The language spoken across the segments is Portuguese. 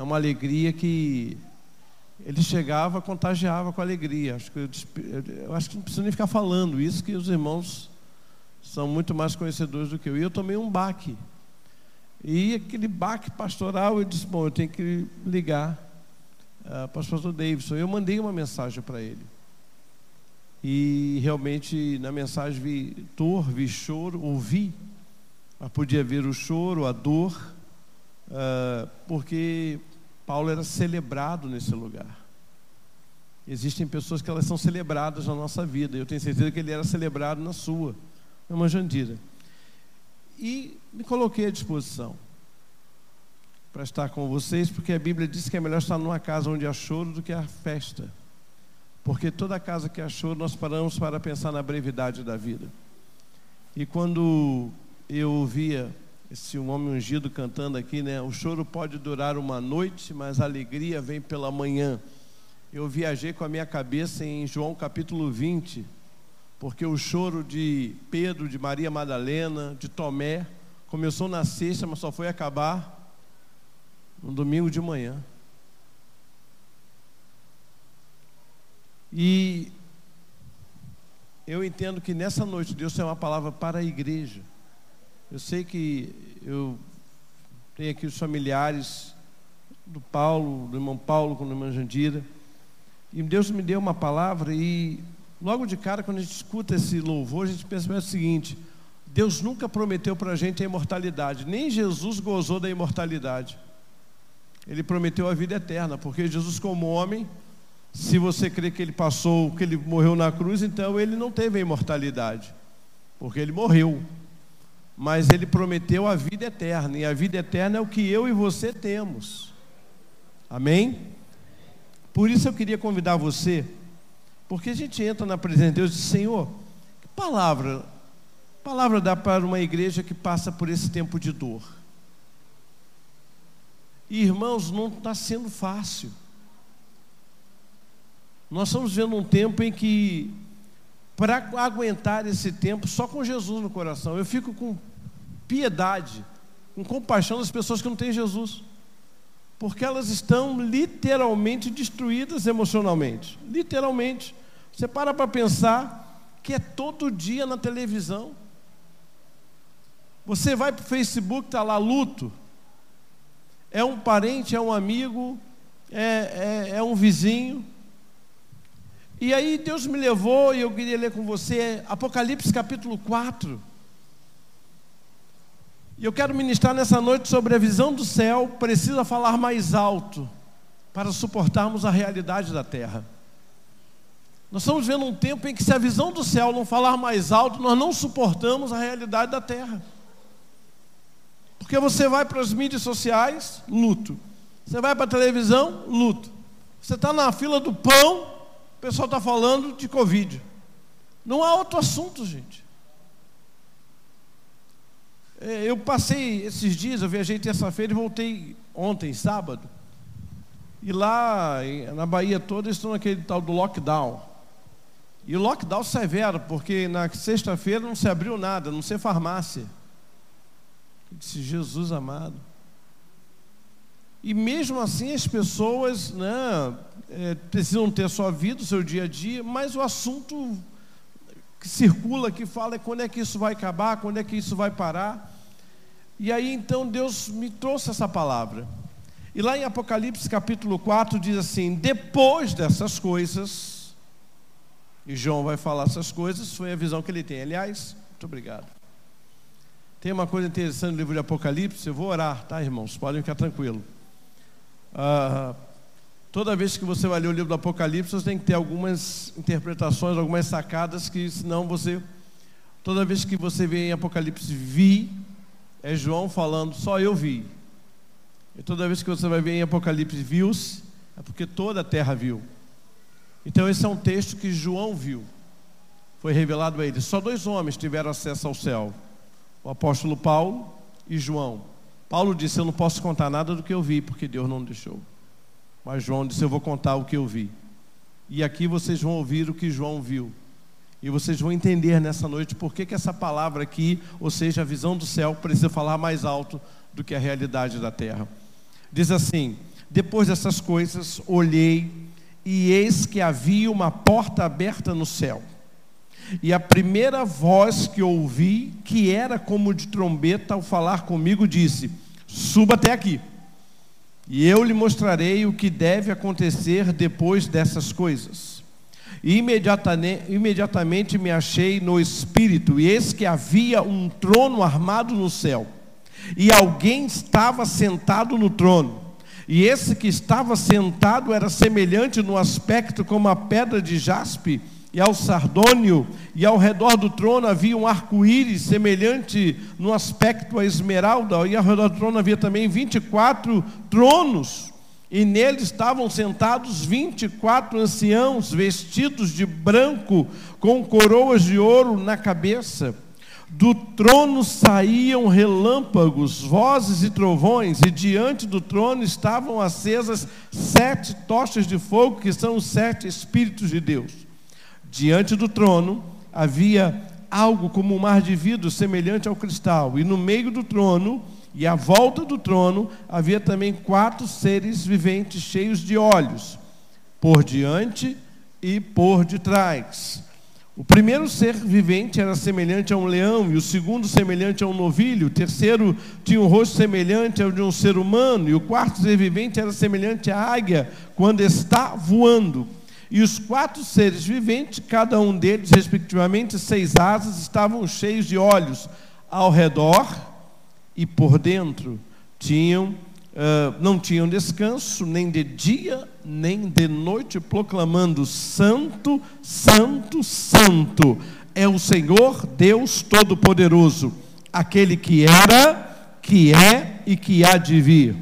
É uma alegria que ele chegava, contagiava com alegria. Acho que eu, eu, acho que não preciso nem ficar falando isso, que os irmãos são muito mais conhecedores do que eu. E eu tomei um baque. E aquele baque pastoral, eu disse: bom, eu tenho que ligar uh, para o pastor Davidson. Eu mandei uma mensagem para ele. E realmente na mensagem vi dor, vi choro, ouvi. Mas podia ver o choro, a dor, uh, porque Paulo era celebrado nesse lugar. Existem pessoas que elas são celebradas na nossa vida. Eu tenho certeza que ele era celebrado na sua, irmã Jandira. E me coloquei à disposição para estar com vocês, porque a Bíblia diz que é melhor estar numa casa onde há choro do que há festa. Porque toda casa que há choro, nós paramos para pensar na brevidade da vida. E quando eu ouvia esse homem ungido cantando aqui, né? O choro pode durar uma noite, mas a alegria vem pela manhã. Eu viajei com a minha cabeça em João capítulo 20, porque o choro de Pedro, de Maria Madalena, de Tomé, começou na sexta, mas só foi acabar no domingo de manhã. E eu entendo que nessa noite Deus tem uma palavra para a igreja. Eu sei que eu tenho aqui os familiares do Paulo, do irmão Paulo com a irmã Jandira. E Deus me deu uma palavra e logo de cara, quando a gente escuta esse louvor, a gente pensa o seguinte: Deus nunca prometeu para a gente a imortalidade, nem Jesus gozou da imortalidade. Ele prometeu a vida eterna, porque Jesus, como homem, se você crê que ele passou, que ele morreu na cruz, então ele não teve a imortalidade, porque ele morreu mas ele prometeu a vida eterna, e a vida eterna é o que eu e você temos. Amém? Por isso eu queria convidar você, porque a gente entra na presença de Deus e diz: Senhor, que palavra, palavra dá para uma igreja que passa por esse tempo de dor? E irmãos, não está sendo fácil. Nós estamos vendo um tempo em que, para aguentar esse tempo, só com Jesus no coração, eu fico com piedade, com compaixão das pessoas que não têm Jesus. Porque elas estão literalmente destruídas emocionalmente. Literalmente. Você para para pensar que é todo dia na televisão. Você vai para o Facebook, está lá luto. É um parente, é um amigo, é, é, é um vizinho. E aí Deus me levou e eu queria ler com você Apocalipse capítulo 4. E eu quero ministrar nessa noite sobre a visão do céu, precisa falar mais alto para suportarmos a realidade da terra. Nós estamos vendo um tempo em que, se a visão do céu não falar mais alto, nós não suportamos a realidade da terra. Porque você vai para as mídias sociais, luto. Você vai para a televisão, luto. Você está na fila do pão, o pessoal está falando de Covid. Não há outro assunto, gente. É, eu passei esses dias, eu viajei terça-feira e voltei ontem, sábado. E lá na Bahia toda estão naquele tal do lockdown. E o lockdown severo, porque na sexta-feira não se abriu nada, não sei farmácia. Eu disse, Jesus amado. E mesmo assim as pessoas né, é, precisam ter sua vida, o seu dia a dia, mas o assunto que circula, que fala é quando é que isso vai acabar, quando é que isso vai parar. E aí então Deus me trouxe essa palavra. E lá em Apocalipse capítulo 4 diz assim: depois dessas coisas, e João vai falar essas coisas, foi a visão que ele tem. Aliás, muito obrigado. Tem uma coisa interessante no livro de Apocalipse, eu vou orar, tá, irmãos? Podem ficar tranquilos. Ah, toda vez que você vai ler o livro do Apocalipse, você tem que ter algumas interpretações, algumas sacadas, que senão você. Toda vez que você vê em Apocalipse, vi, é João falando, só eu vi. E toda vez que você vai ver em Apocalipse, viu-se, é porque toda a terra viu. Então esse é um texto que João viu. Foi revelado a ele. Só dois homens tiveram acesso ao céu: o apóstolo Paulo e João. Paulo disse: Eu não posso contar nada do que eu vi, porque Deus não deixou. Mas João disse: Eu vou contar o que eu vi. E aqui vocês vão ouvir o que João viu. E vocês vão entender nessa noite por que, que essa palavra aqui, ou seja, a visão do céu, precisa falar mais alto do que a realidade da terra. Diz assim: Depois dessas coisas, olhei e eis que havia uma porta aberta no céu. E a primeira voz que ouvi, que era como de trombeta ao falar comigo, disse: Suba até aqui, e eu lhe mostrarei o que deve acontecer depois dessas coisas. E imediatamente, imediatamente me achei no espírito, e eis que havia um trono armado no céu, e alguém estava sentado no trono. E esse que estava sentado era semelhante no aspecto como a pedra de jaspe e ao sardônio, e ao redor do trono havia um arco-íris semelhante no aspecto à esmeralda, e ao redor do trono havia também 24 tronos, e neles estavam sentados 24 anciãos vestidos de branco, com coroas de ouro na cabeça. Do trono saíam relâmpagos, vozes e trovões, e diante do trono estavam acesas sete tochas de fogo, que são os sete Espíritos de Deus. Diante do trono havia algo como um mar de vidro semelhante ao cristal, e no meio do trono e à volta do trono havia também quatro seres viventes cheios de olhos, por diante e por detrás. O primeiro ser vivente era semelhante a um leão, e o segundo semelhante a um novilho, o terceiro tinha um rosto semelhante ao de um ser humano, e o quarto ser vivente era semelhante à águia quando está voando. E os quatro seres viventes, cada um deles, respectivamente, seis asas, estavam cheios de olhos ao redor e por dentro. Tinham Uh, não tinham descanso, nem de dia, nem de noite, proclamando: Santo, Santo, Santo é o Senhor Deus Todo-Poderoso, aquele que era, que é e que há de vir.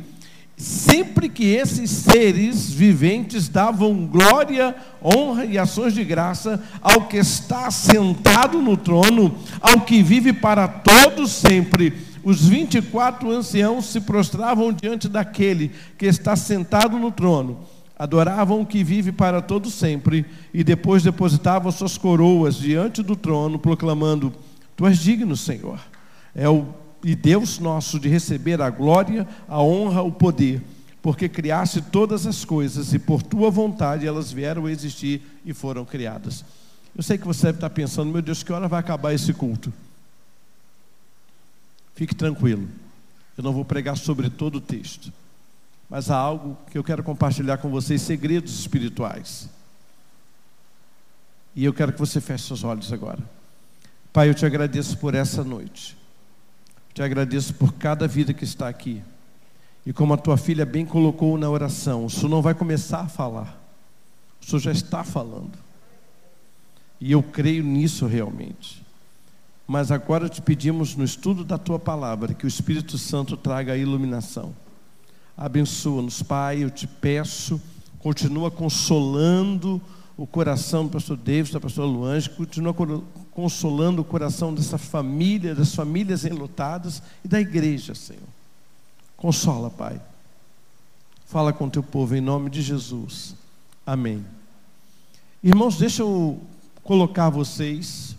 Sempre que esses seres viventes davam glória, honra e ações de graça ao que está sentado no trono, ao que vive para todos sempre os 24 anciãos se prostravam diante daquele que está sentado no trono, adoravam o que vive para todo sempre e depois depositavam suas coroas diante do trono, proclamando: Tu és digno, Senhor. É o e Deus nosso de receber a glória, a honra, o poder, porque criaste todas as coisas e por tua vontade elas vieram a existir e foram criadas. Eu sei que você deve estar pensando, meu Deus, que hora vai acabar esse culto? Fique tranquilo, eu não vou pregar sobre todo o texto, mas há algo que eu quero compartilhar com vocês segredos espirituais. E eu quero que você feche seus olhos agora. Pai, eu te agradeço por essa noite. Te agradeço por cada vida que está aqui. E como a tua filha bem colocou na oração, o Senhor não vai começar a falar, o Senhor já está falando. E eu creio nisso realmente. Mas agora te pedimos no estudo da tua palavra que o Espírito Santo traga a iluminação. Abençoa-nos, Pai, eu te peço, continua consolando o coração do pastor David, da pastora Luange, continua consolando o coração dessa família, das famílias enlutadas e da igreja, Senhor. Consola, Pai. Fala com teu povo em nome de Jesus. Amém. Irmãos, deixa eu colocar vocês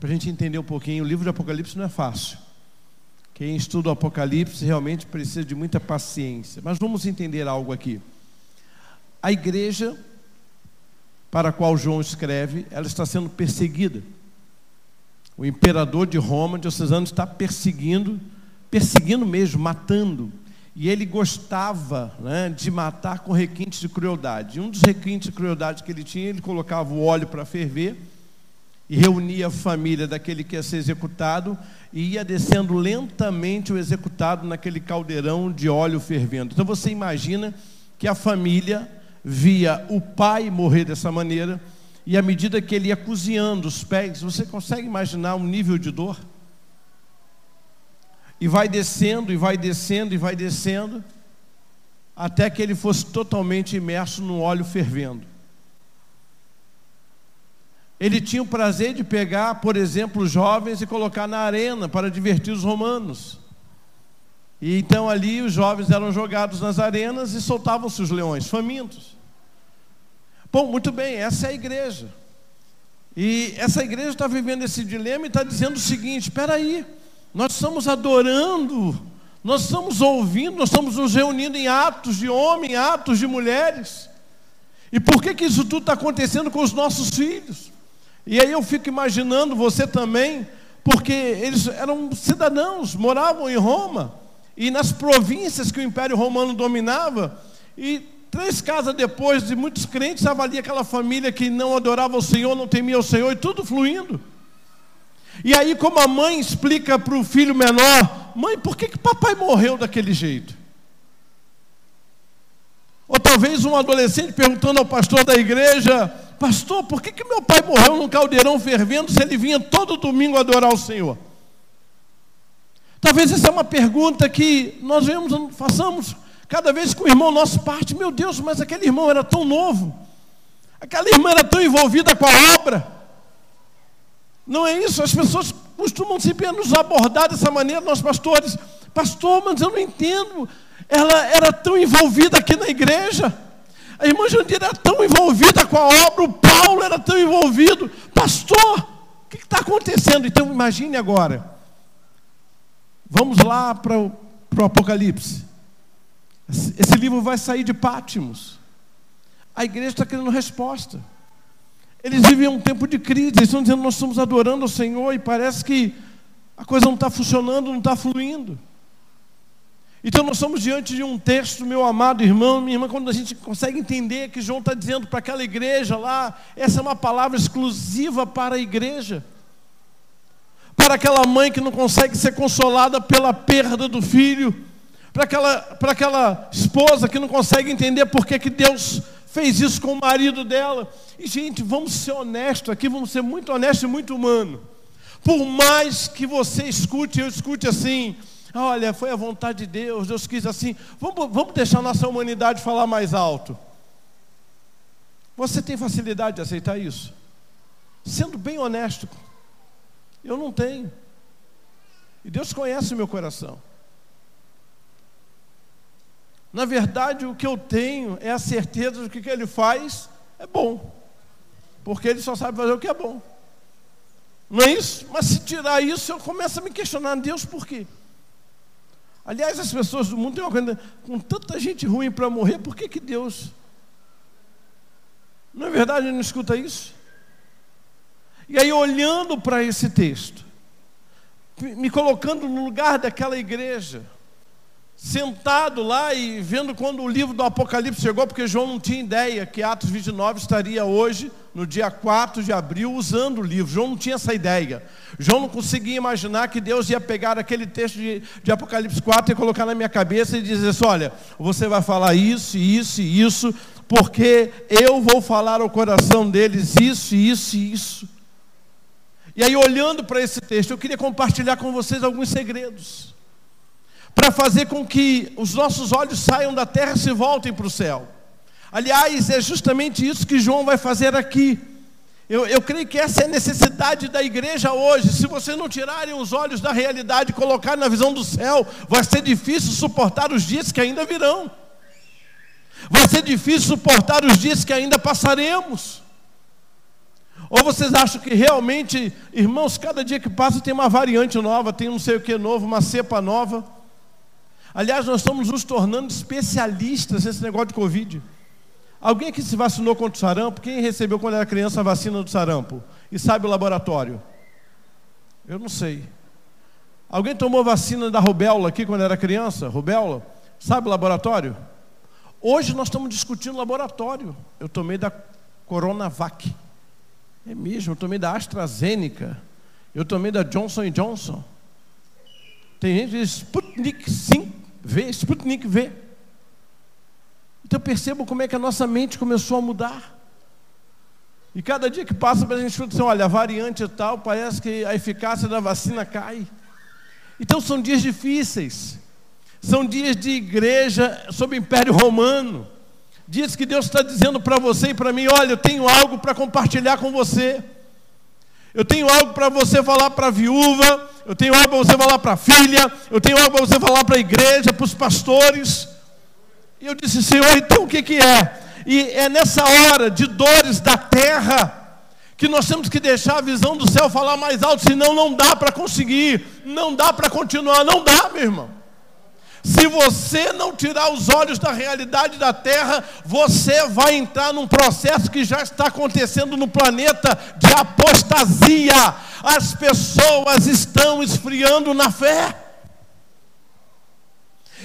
para a gente entender um pouquinho, o livro de Apocalipse não é fácil. Quem estuda o Apocalipse realmente precisa de muita paciência. Mas vamos entender algo aqui. A igreja para a qual João escreve, ela está sendo perseguida. O imperador de Roma, Diocesano, está perseguindo, perseguindo mesmo, matando. E ele gostava né, de matar com requintes de crueldade. E um dos requintes de crueldade que ele tinha, ele colocava o óleo para ferver e reunia a família daquele que ia ser executado e ia descendo lentamente o executado naquele caldeirão de óleo fervendo. Então você imagina que a família via o pai morrer dessa maneira e à medida que ele ia cozinhando os pés, você consegue imaginar um nível de dor? E vai descendo, e vai descendo, e vai descendo, até que ele fosse totalmente imerso no óleo fervendo. Ele tinha o prazer de pegar, por exemplo, jovens e colocar na arena para divertir os romanos. E então ali os jovens eram jogados nas arenas e soltavam-se os leões, famintos. Bom, muito bem, essa é a igreja. E essa igreja está vivendo esse dilema e está dizendo o seguinte: espera aí, nós estamos adorando, Nós estamos ouvindo, nós estamos nos reunindo em atos de homem, atos de mulheres. E por que, que isso tudo está acontecendo com os nossos filhos? E aí eu fico imaginando você também, porque eles eram cidadãos, moravam em Roma, e nas províncias que o Império Romano dominava, e três casas depois de muitos crentes, estava ali aquela família que não adorava o Senhor, não temia o Senhor, e tudo fluindo. E aí, como a mãe explica para o filho menor: Mãe, por que, que papai morreu daquele jeito? Ou talvez um adolescente perguntando ao pastor da igreja: Pastor, por que, que meu pai morreu num caldeirão fervendo se ele vinha todo domingo adorar o Senhor? Talvez essa é uma pergunta que nós vemos, façamos cada vez que o irmão nosso parte. Meu Deus, mas aquele irmão era tão novo, aquela irmã era tão envolvida com a obra. Não é isso? As pessoas costumam sempre nos abordar dessa maneira, nós pastores. Pastor, mas eu não entendo. Ela era tão envolvida aqui na igreja. A irmã Jandira era tão envolvida com a obra, o Paulo era tão envolvido. Pastor, o que está acontecendo? Então imagine agora. Vamos lá para o, para o Apocalipse. Esse, livro vai sair de Pátimos. A igreja está querendo resposta. Eles vivem um tempo de crise, eles estão dizendo, nós estamos adorando o Senhor e parece que a coisa não está funcionando, não está fluindo. Então nós estamos diante de um texto, meu amado irmão, minha irmã, quando a gente consegue entender que João está dizendo para aquela igreja lá, essa é uma palavra exclusiva para a igreja. Para aquela mãe que não consegue ser consolada pela perda do filho, para aquela, para aquela esposa que não consegue entender por que, que Deus fez isso com o marido dela. E, gente, vamos ser honestos aqui, vamos ser muito honestos e muito humanos. Por mais que você escute, eu escute assim, olha, foi a vontade de Deus, Deus quis assim, vamos, vamos deixar nossa humanidade falar mais alto. Você tem facilidade de aceitar isso? Sendo bem honesto, eu não tenho. E Deus conhece o meu coração. Na verdade, o que eu tenho é a certeza de que o que ele faz é bom. Porque ele só sabe fazer o que é bom. Não é isso? Mas se tirar isso, eu começo a me questionar, Deus, por quê? Aliás, as pessoas do mundo têm uma coisa, com tanta gente ruim para morrer, por que, que Deus? Não é verdade, não escuta isso? E aí, olhando para esse texto, me colocando no lugar daquela igreja, sentado lá e vendo quando o livro do Apocalipse chegou, porque João não tinha ideia que Atos 29 estaria hoje, no dia 4 de abril, usando o livro. João não tinha essa ideia. João não conseguia imaginar que Deus ia pegar aquele texto de, de Apocalipse 4 e colocar na minha cabeça e dizer assim: olha, você vai falar isso, isso e isso, porque eu vou falar ao coração deles isso, isso e isso. E aí, olhando para esse texto, eu queria compartilhar com vocês alguns segredos para fazer com que os nossos olhos saiam da terra e se voltem para o céu. Aliás, é justamente isso que João vai fazer aqui. Eu, eu, creio que essa é a necessidade da igreja hoje. Se vocês não tirarem os olhos da realidade e colocarem na visão do céu, vai ser difícil suportar os dias que ainda virão. Vai ser difícil suportar os dias que ainda passaremos. Ou vocês acham que realmente, irmãos, cada dia que passa tem uma variante nova, tem não sei o que novo, uma cepa nova. Aliás, nós estamos nos tornando especialistas nesse negócio de Covid. Alguém aqui se vacinou contra o sarampo? Quem recebeu quando era criança a vacina do sarampo? E sabe o laboratório? Eu não sei. Alguém tomou vacina da rubéola aqui quando era criança? Rubéola? Sabe o laboratório? Hoje nós estamos discutindo laboratório. Eu tomei da Coronavac. É mesmo, eu tomei da AstraZeneca. Eu tomei da Johnson Johnson. Tem gente que diz Sputnik 5. V, Sputnik V. Então percebam como é que a nossa mente começou a mudar. E cada dia que passa, a gente assim, olha, a variante e tal, parece que a eficácia da vacina cai. Então são dias difíceis. São dias de igreja sob o Império Romano. Dias que Deus está dizendo para você e para mim: olha, eu tenho algo para compartilhar com você. Eu tenho algo para você falar para a viúva, eu tenho algo para você falar para a filha, eu tenho algo para você falar para a igreja, para os pastores. E eu disse, Senhor, então o que, que é? E é nessa hora de dores da terra que nós temos que deixar a visão do céu falar mais alto, senão não dá para conseguir, não dá para continuar, não dá, meu irmão. Se você não tirar os olhos da realidade da Terra, você vai entrar num processo que já está acontecendo no planeta de apostasia. As pessoas estão esfriando na fé.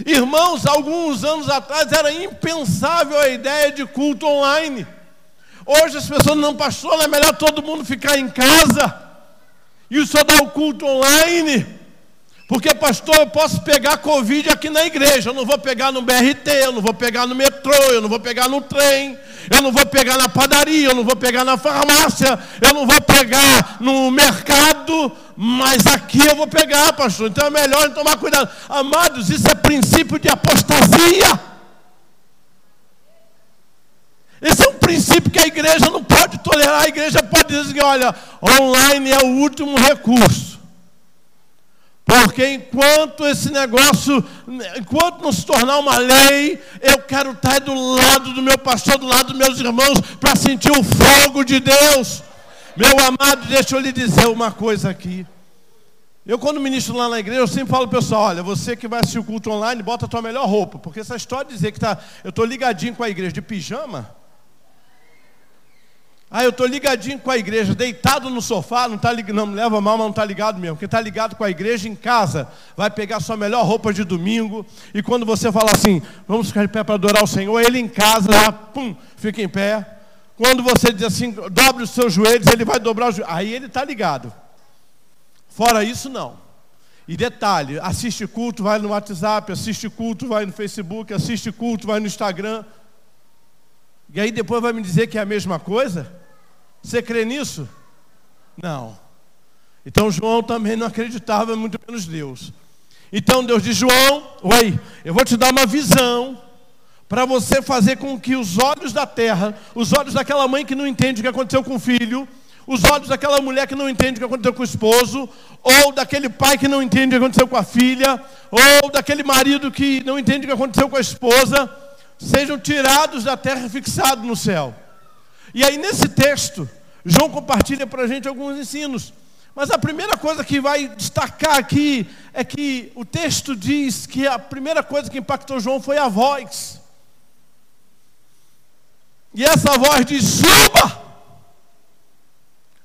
Irmãos, alguns anos atrás era impensável a ideia de culto online. Hoje as pessoas não, pastor, é melhor todo mundo ficar em casa e só dar o culto online. Porque, pastor, eu posso pegar Covid aqui na igreja. Eu não vou pegar no BRT, eu não vou pegar no metrô, eu não vou pegar no trem, eu não vou pegar na padaria, eu não vou pegar na farmácia, eu não vou pegar no mercado, mas aqui eu vou pegar, pastor. Então é melhor tomar cuidado. Amados, isso é princípio de apostasia. Esse é um princípio que a igreja não pode tolerar. A igreja pode dizer: olha, online é o último recurso. Porque enquanto esse negócio, enquanto não se tornar uma lei, eu quero estar do lado do meu pastor, do lado dos meus irmãos, para sentir o fogo de Deus. Meu amado, deixa eu lhe dizer uma coisa aqui. Eu, quando ministro lá na igreja, eu sempre falo pessoal: olha, você que vai assistir o culto online, bota a tua melhor roupa. Porque essa história de dizer que tá, eu estou ligadinho com a igreja de pijama, ah, eu estou ligadinho com a igreja, deitado no sofá, não ligado, não leva mal, mas não está ligado mesmo. Quem está ligado com a igreja em casa, vai pegar sua melhor roupa de domingo, e quando você fala assim, vamos ficar de pé para adorar o Senhor, ele em casa, já, pum, fica em pé. Quando você diz assim, dobre os seus joelhos, ele vai dobrar os joelhos. Aí ele está ligado. Fora isso, não. E detalhe, assiste culto, vai no WhatsApp, assiste culto, vai no Facebook, assiste culto, vai no Instagram. E aí depois vai me dizer que é a mesma coisa? Você crê nisso? Não. Então João também não acreditava, muito menos Deus. Então Deus diz: João, oi, eu vou te dar uma visão para você fazer com que os olhos da terra, os olhos daquela mãe que não entende o que aconteceu com o filho, os olhos daquela mulher que não entende o que aconteceu com o esposo, ou daquele pai que não entende o que aconteceu com a filha, ou daquele marido que não entende o que aconteceu com a esposa, sejam tirados da terra e fixados no céu. E aí, nesse texto, João compartilha para a gente alguns ensinos. Mas a primeira coisa que vai destacar aqui é que o texto diz que a primeira coisa que impactou João foi a voz. E essa voz diz: suba!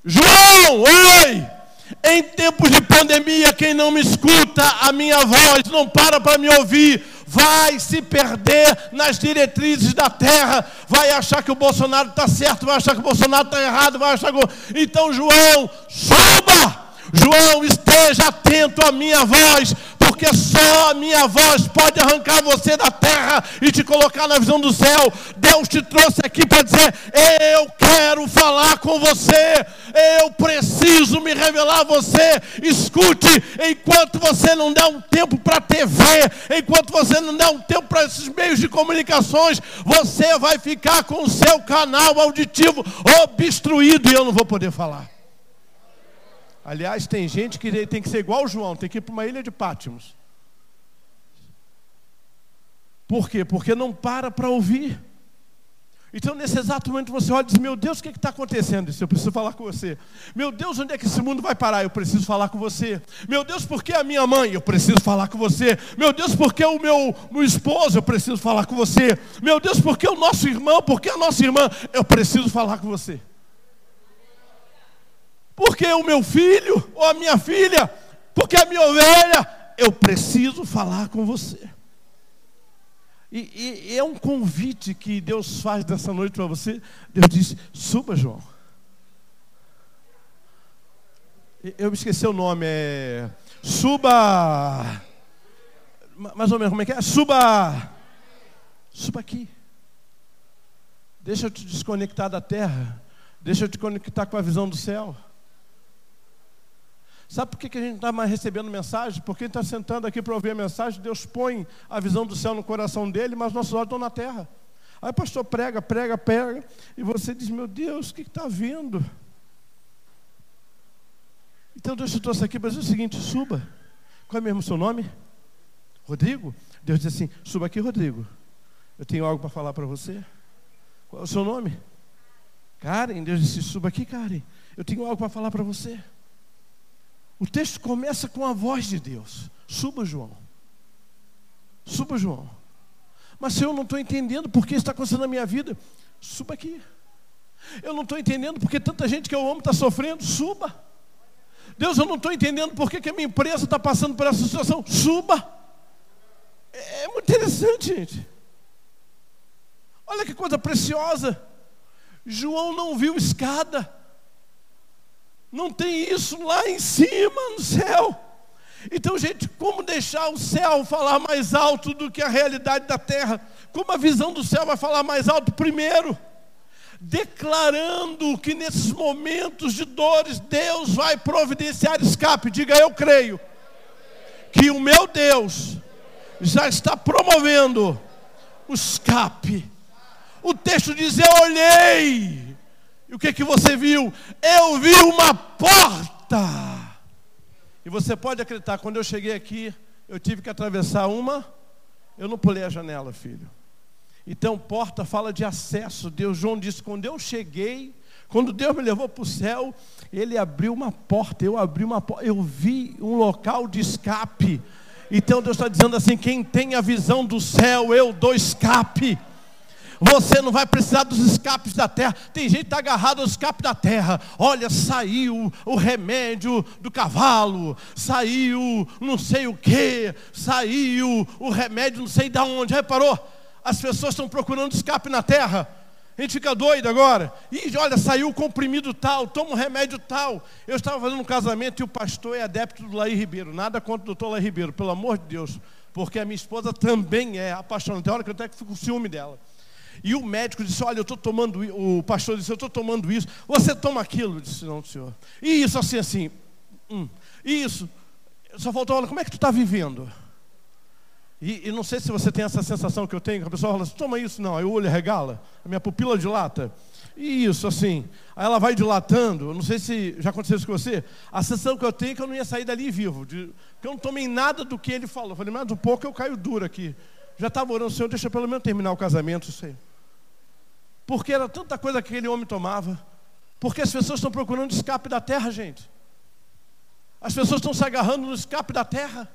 João, oi! Em tempos de pandemia, quem não me escuta a minha voz, não para para me ouvir, vai se perder nas diretrizes da terra, vai achar que o Bolsonaro está certo, vai achar que o Bolsonaro está errado, vai achar que. Então, João, suba! João, esteja atento à minha voz, porque só a minha voz pode arrancar você da terra e te colocar na visão do céu. Deus te trouxe aqui para dizer: Eu quero falar com você, eu preciso me revelar a você. Escute, enquanto você não dá um tempo para a TV, enquanto você não dá um tempo para esses meios de comunicações, você vai ficar com o seu canal auditivo obstruído e eu não vou poder falar. Aliás, tem gente que tem que ser igual o João, tem que ir para uma ilha de Pátimos. Por quê? Porque não para para ouvir. Então, nesse exato momento, você olha e diz: Meu Deus, o que está acontecendo? Isso, eu preciso falar com você. Meu Deus, onde é que esse mundo vai parar? Eu preciso falar com você. Meu Deus, por que a minha mãe? Eu preciso falar com você. Meu Deus, por que o meu, meu esposo? Eu preciso falar com você. Meu Deus, por que o nosso irmão? Por que a nossa irmã? Eu preciso falar com você. Porque o meu filho ou a minha filha, porque a minha ovelha, eu preciso falar com você. E, e, é um convite que Deus faz nessa noite para você. Deus diz: suba, João. Eu me esqueci o nome, é. Suba. Mais ou menos, como é que é? Suba. Suba aqui. Deixa eu te desconectar da terra. Deixa eu te conectar com a visão do céu. Sabe por que a gente está mais recebendo mensagem? Porque está sentando aqui para ouvir a mensagem, Deus põe a visão do céu no coração dele, mas nossos olhos estão na terra. Aí o pastor prega, prega, prega, e você diz, meu Deus, o que está vindo? Então Deus te trouxe aqui para dizer o seguinte, suba. Qual é mesmo o seu nome? Rodrigo? Deus diz assim, suba aqui, Rodrigo. Eu tenho algo para falar para você. Qual é o seu nome? Karen. Deus disse, suba aqui, Karen. Eu tenho algo para falar para você. O texto começa com a voz de Deus. Suba, João. Suba, João. Mas se eu não estou entendendo por que está acontecendo na minha vida, suba aqui. Eu não estou entendendo porque tanta gente que eu amo está sofrendo, suba. Deus, eu não estou entendendo por que, que a minha empresa está passando por essa situação, suba. É, é muito interessante, gente. Olha que coisa preciosa. João não viu escada. Não tem isso lá em cima no céu. Então, gente, como deixar o céu falar mais alto do que a realidade da terra? Como a visão do céu vai falar mais alto primeiro? Declarando que nesses momentos de dores Deus vai providenciar escape. Diga, eu creio que o meu Deus já está promovendo o escape. O texto diz: Eu olhei. E o que, que você viu? Eu vi uma porta e você pode acreditar, quando eu cheguei aqui, eu tive que atravessar uma, eu não pulei a janela, filho. Então, porta fala de acesso. Deus, João disse: quando eu cheguei, quando Deus me levou para o céu, Ele abriu uma porta, eu abri uma porta, eu vi um local de escape. Então Deus está dizendo assim: quem tem a visão do céu, eu dou escape. Você não vai precisar dos escapes da terra. Tem gente que está agarrado aos escapes da terra. Olha, saiu o remédio do cavalo, saiu não sei o que, saiu o remédio não sei de onde. Reparou? As pessoas estão procurando escape na terra. A gente fica doido agora. E olha, saiu o comprimido tal, toma um remédio tal. Eu estava fazendo um casamento e o pastor é adepto do Laí Ribeiro. Nada contra o doutor Laí Ribeiro, pelo amor de Deus. Porque a minha esposa também é apaixonada. Tem hora que eu até fico com ciúme dela. E o médico disse: Olha, eu estou tomando, o pastor disse: Eu estou tomando isso. Você toma aquilo? Eu disse: Não, senhor. E isso, assim, assim. Hum, isso. Só faltou, olha, como é que tu está vivendo? E, e, não sei se você tem essa sensação que eu tenho, que a pessoa fala assim, toma isso, não, aí o olho regala, a minha pupila dilata. E isso, assim. Aí ela vai dilatando, não sei se já aconteceu isso com você. A sensação que eu tenho é que eu não ia sair dali vivo, de, que eu não tomei nada do que ele falou. Eu falei, mais um pouco eu caio duro aqui. Já estava orando, Senhor, deixa pelo menos terminar o casamento, Senhor. Porque era tanta coisa que aquele homem tomava. Porque as pessoas estão procurando escape da terra, gente. As pessoas estão se agarrando no escape da terra.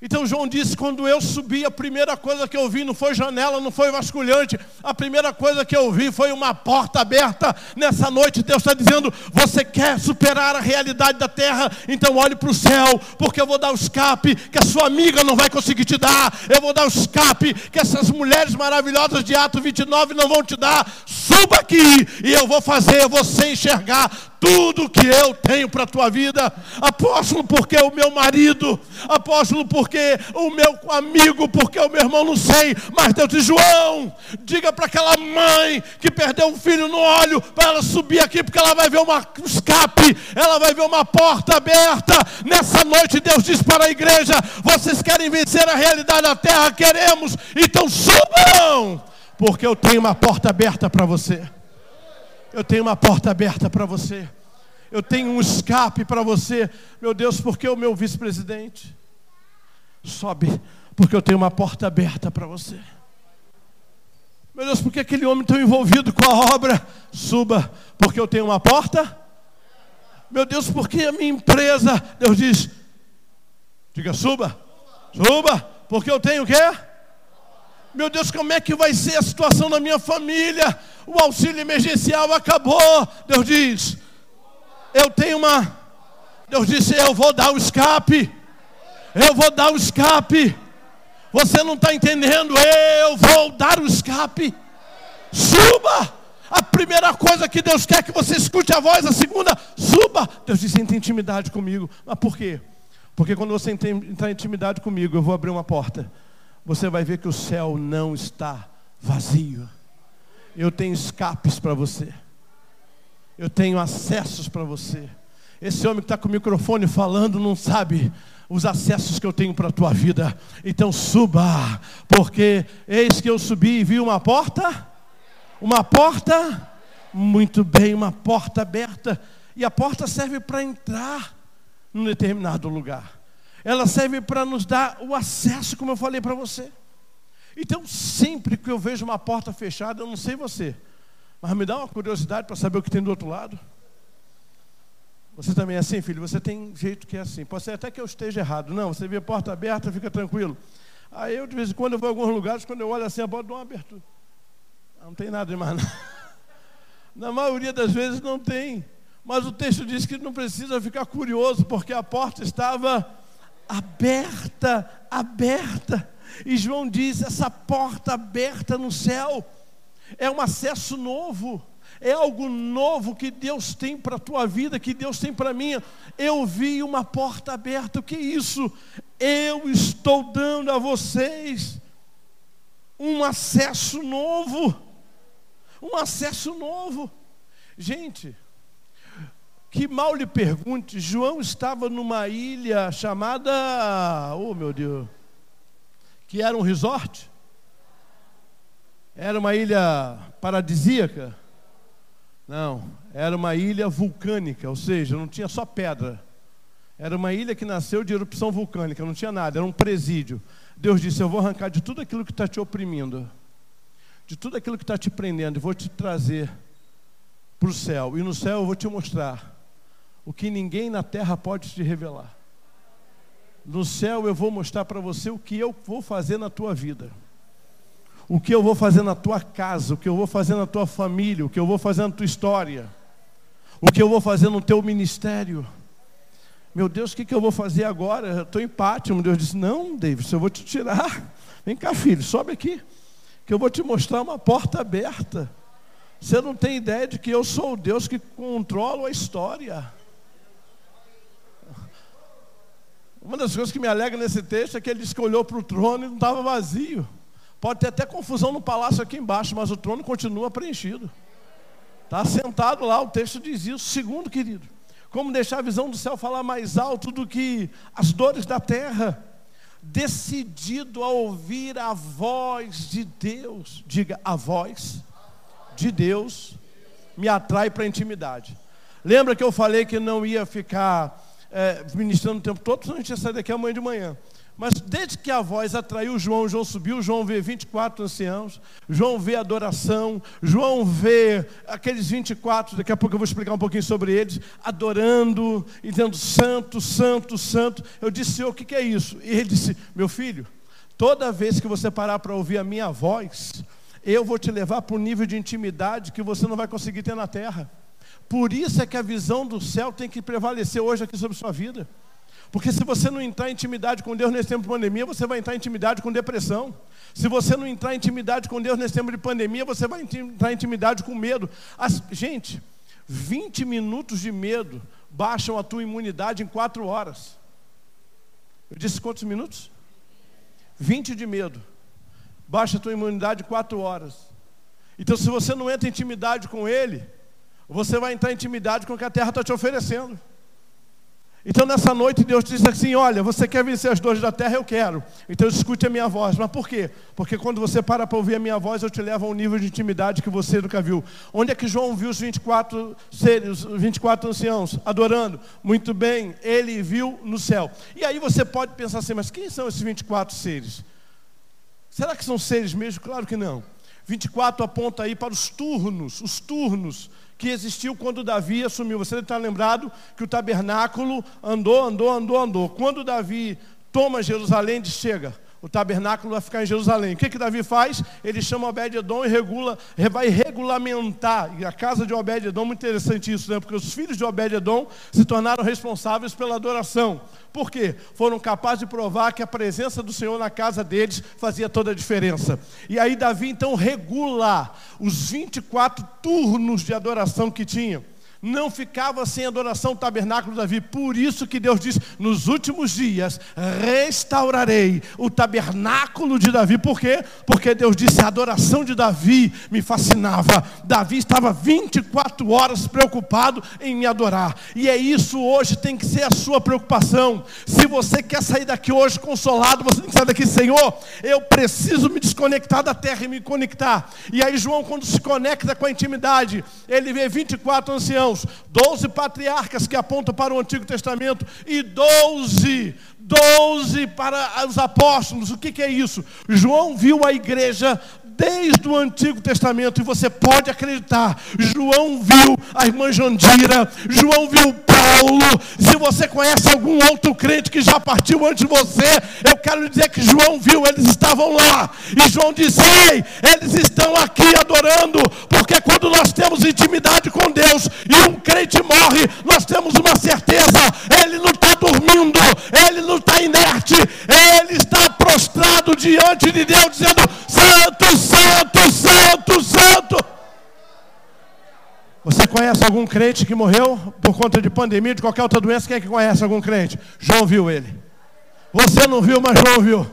Então João disse: quando eu subi, a primeira coisa que eu vi não foi janela, não foi vasculhante, a primeira coisa que eu vi foi uma porta aberta. Nessa noite, Deus está dizendo: você quer superar a realidade da terra, então olhe para o céu, porque eu vou dar o escape que a sua amiga não vai conseguir te dar, eu vou dar o escape que essas mulheres maravilhosas de Atos 29 não vão te dar. Suba aqui e eu vou fazer você enxergar tudo que eu tenho para a tua vida. Apóstolo, porque o meu marido, apóstolo, porque o meu amigo, porque o meu irmão, não sei. Mas Deus diz: João, diga para aquela mãe que perdeu um filho no óleo, para ela subir aqui, porque ela vai ver uma escape, ela vai ver uma porta aberta. Nessa noite, Deus diz para a igreja: vocês querem vencer a realidade da terra? Queremos, então subam, porque eu tenho uma porta aberta para você. Eu tenho uma porta aberta para você. Eu tenho um escape para você. Meu Deus, porque o meu vice-presidente sobe, porque eu tenho uma porta aberta para você. Meu Deus, porque aquele homem tão envolvido com a obra suba, porque eu tenho uma porta. Meu Deus, porque a minha empresa, Deus diz, diga suba, suba, porque eu tenho o quê? Meu Deus, como é que vai ser a situação da minha família? O auxílio emergencial acabou. Deus diz: Eu tenho uma. Deus disse: Eu vou dar o escape. Eu vou dar o escape. Você não está entendendo? Eu vou dar o escape. Suba. A primeira coisa que Deus quer que você escute a voz, a segunda, suba. Deus disse: Entra intimidade comigo. Mas por quê? Porque quando você entrar em intimidade comigo, eu vou abrir uma porta você vai ver que o céu não está vazio. Eu tenho escapes para você. Eu tenho acessos para você. Esse homem que está com o microfone falando não sabe os acessos que eu tenho para a tua vida. Então suba, porque eis que eu subi e vi uma porta. Uma porta, muito bem, uma porta aberta. E a porta serve para entrar num determinado lugar ela serve para nos dar o acesso, como eu falei para você. Então, sempre que eu vejo uma porta fechada, eu não sei você, mas me dá uma curiosidade para saber o que tem do outro lado. Você também é assim, filho? Você tem jeito que é assim. Pode ser até que eu esteja errado. Não, você vê a porta aberta, fica tranquilo. Aí eu, de vez em quando, eu vou em alguns lugares, quando eu olho assim, a porta dá uma abertura. Não tem nada demais. Na maioria das vezes não tem. Mas o texto diz que não precisa ficar curioso, porque a porta estava aberta, aberta. E João diz: essa porta aberta no céu é um acesso novo, é algo novo que Deus tem para a tua vida, que Deus tem para mim. Eu vi uma porta aberta, o que é isso? Eu estou dando a vocês um acesso novo, um acesso novo. Gente, que mal lhe pergunte, João estava numa ilha chamada, oh meu Deus, que era um resort? Era uma ilha paradisíaca? Não, era uma ilha vulcânica, ou seja, não tinha só pedra. Era uma ilha que nasceu de erupção vulcânica, não tinha nada, era um presídio. Deus disse: Eu vou arrancar de tudo aquilo que está te oprimindo, de tudo aquilo que está te prendendo, e vou te trazer para o céu. E no céu eu vou te mostrar o que ninguém na terra pode te revelar. No céu eu vou mostrar para você o que eu vou fazer na tua vida. O que eu vou fazer na tua casa, o que eu vou fazer na tua família, o que eu vou fazer na tua história, o que eu vou fazer no teu ministério. Meu Deus, o que, que eu vou fazer agora? Estou em pátio. Deus disse: Não, David, eu vou te tirar. Vem cá, filho, sobe aqui, que eu vou te mostrar uma porta aberta. Você não tem ideia de que eu sou o Deus que controla a história. Uma das coisas que me alegra nesse texto é que ele disse que olhou para o trono e não estava vazio. Pode ter até confusão no palácio aqui embaixo, mas o trono continua preenchido. Está sentado lá, o texto diz isso. Segundo, querido, como deixar a visão do céu falar mais alto do que as dores da terra. Decidido a ouvir a voz de Deus. Diga, a voz de Deus me atrai para a intimidade. Lembra que eu falei que não ia ficar é, ministrando o tempo todo, senão a gente ia sair daqui amanhã de manhã. Mas desde que a voz atraiu João, João subiu, João vê 24 anciãos, João vê adoração, João vê aqueles 24, daqui a pouco eu vou explicar um pouquinho sobre eles, adorando e dizendo santo, santo, santo. Eu disse, Senhor, o que é isso? E ele disse, meu filho, toda vez que você parar para ouvir a minha voz, eu vou te levar para um nível de intimidade que você não vai conseguir ter na terra. Por isso é que a visão do céu tem que prevalecer hoje aqui sobre sua vida. Porque se você não entrar em intimidade com Deus nesse tempo de pandemia, você vai entrar em intimidade com depressão. Se você não entrar em intimidade com Deus nesse tempo de pandemia, você vai entrar em intimidade com medo. As, gente, 20 minutos de medo baixam a tua imunidade em 4 horas. Eu disse quantos minutos? 20 de medo. Baixa a tua imunidade em 4 horas. Então, se você não entra em intimidade com Ele, você vai entrar em intimidade com o que a terra está te oferecendo. Então nessa noite Deus disse assim: Olha, você quer vencer as dores da terra? Eu quero. Então escute a minha voz. Mas por quê? Porque quando você para para ouvir a minha voz, eu te levo a um nível de intimidade que você nunca viu. Onde é que João viu os 24 seres, os 24 anciãos adorando? Muito bem, ele viu no céu. E aí você pode pensar assim: Mas quem são esses 24 seres? Será que são seres mesmo? Claro que não. 24 aponta aí para os turnos, os turnos que existiu quando Davi assumiu. Você está lembrado que o tabernáculo andou, andou, andou, andou. Quando Davi toma Jerusalém, diz: chega, o tabernáculo vai ficar em Jerusalém. O que, que Davi faz? Ele chama Obed-Edom e regula, vai regulamentar. E a casa de Obed-Edom, muito interessante isso, né? porque os filhos de Obed-Edom se tornaram responsáveis pela adoração. Por quê? Foram capazes de provar que a presença do Senhor na casa deles fazia toda a diferença. E aí Davi então regula os 24 turnos de adoração que tinham não ficava sem adoração o tabernáculo de Davi. Por isso que Deus diz: nos últimos dias restaurarei o tabernáculo de Davi. Por quê? Porque Deus disse: a adoração de Davi me fascinava. Davi estava 24 horas preocupado em me adorar. E é isso hoje tem que ser a sua preocupação. Se você quer sair daqui hoje consolado, você tem que sair daqui, Senhor, eu preciso me desconectar da terra e me conectar. E aí João quando se conecta com a intimidade, ele vê 24 anciãos doze patriarcas que apontam para o Antigo Testamento e doze, doze para os apóstolos. O que, que é isso? João viu a igreja desde o Antigo Testamento, e você pode acreditar. João viu a irmã Jandira, João viu Paulo. Se você conhece algum outro crente que já partiu antes de você, eu quero lhe dizer que João viu, eles estavam lá. E João disse: Ei, eles estão aqui adorando, porque quando nós temos intimidade com Deus e um crente morre, nós temos uma certeza: ele não está dormindo, ele não está inerte, ele está prostrado diante de Deus, dizendo: Santo, Santo, Santo, Santo. Você conhece algum crente que morreu por conta de pandemia, de qualquer outra doença? Quem é que conhece algum crente? João viu ele. Você não viu, mas João viu.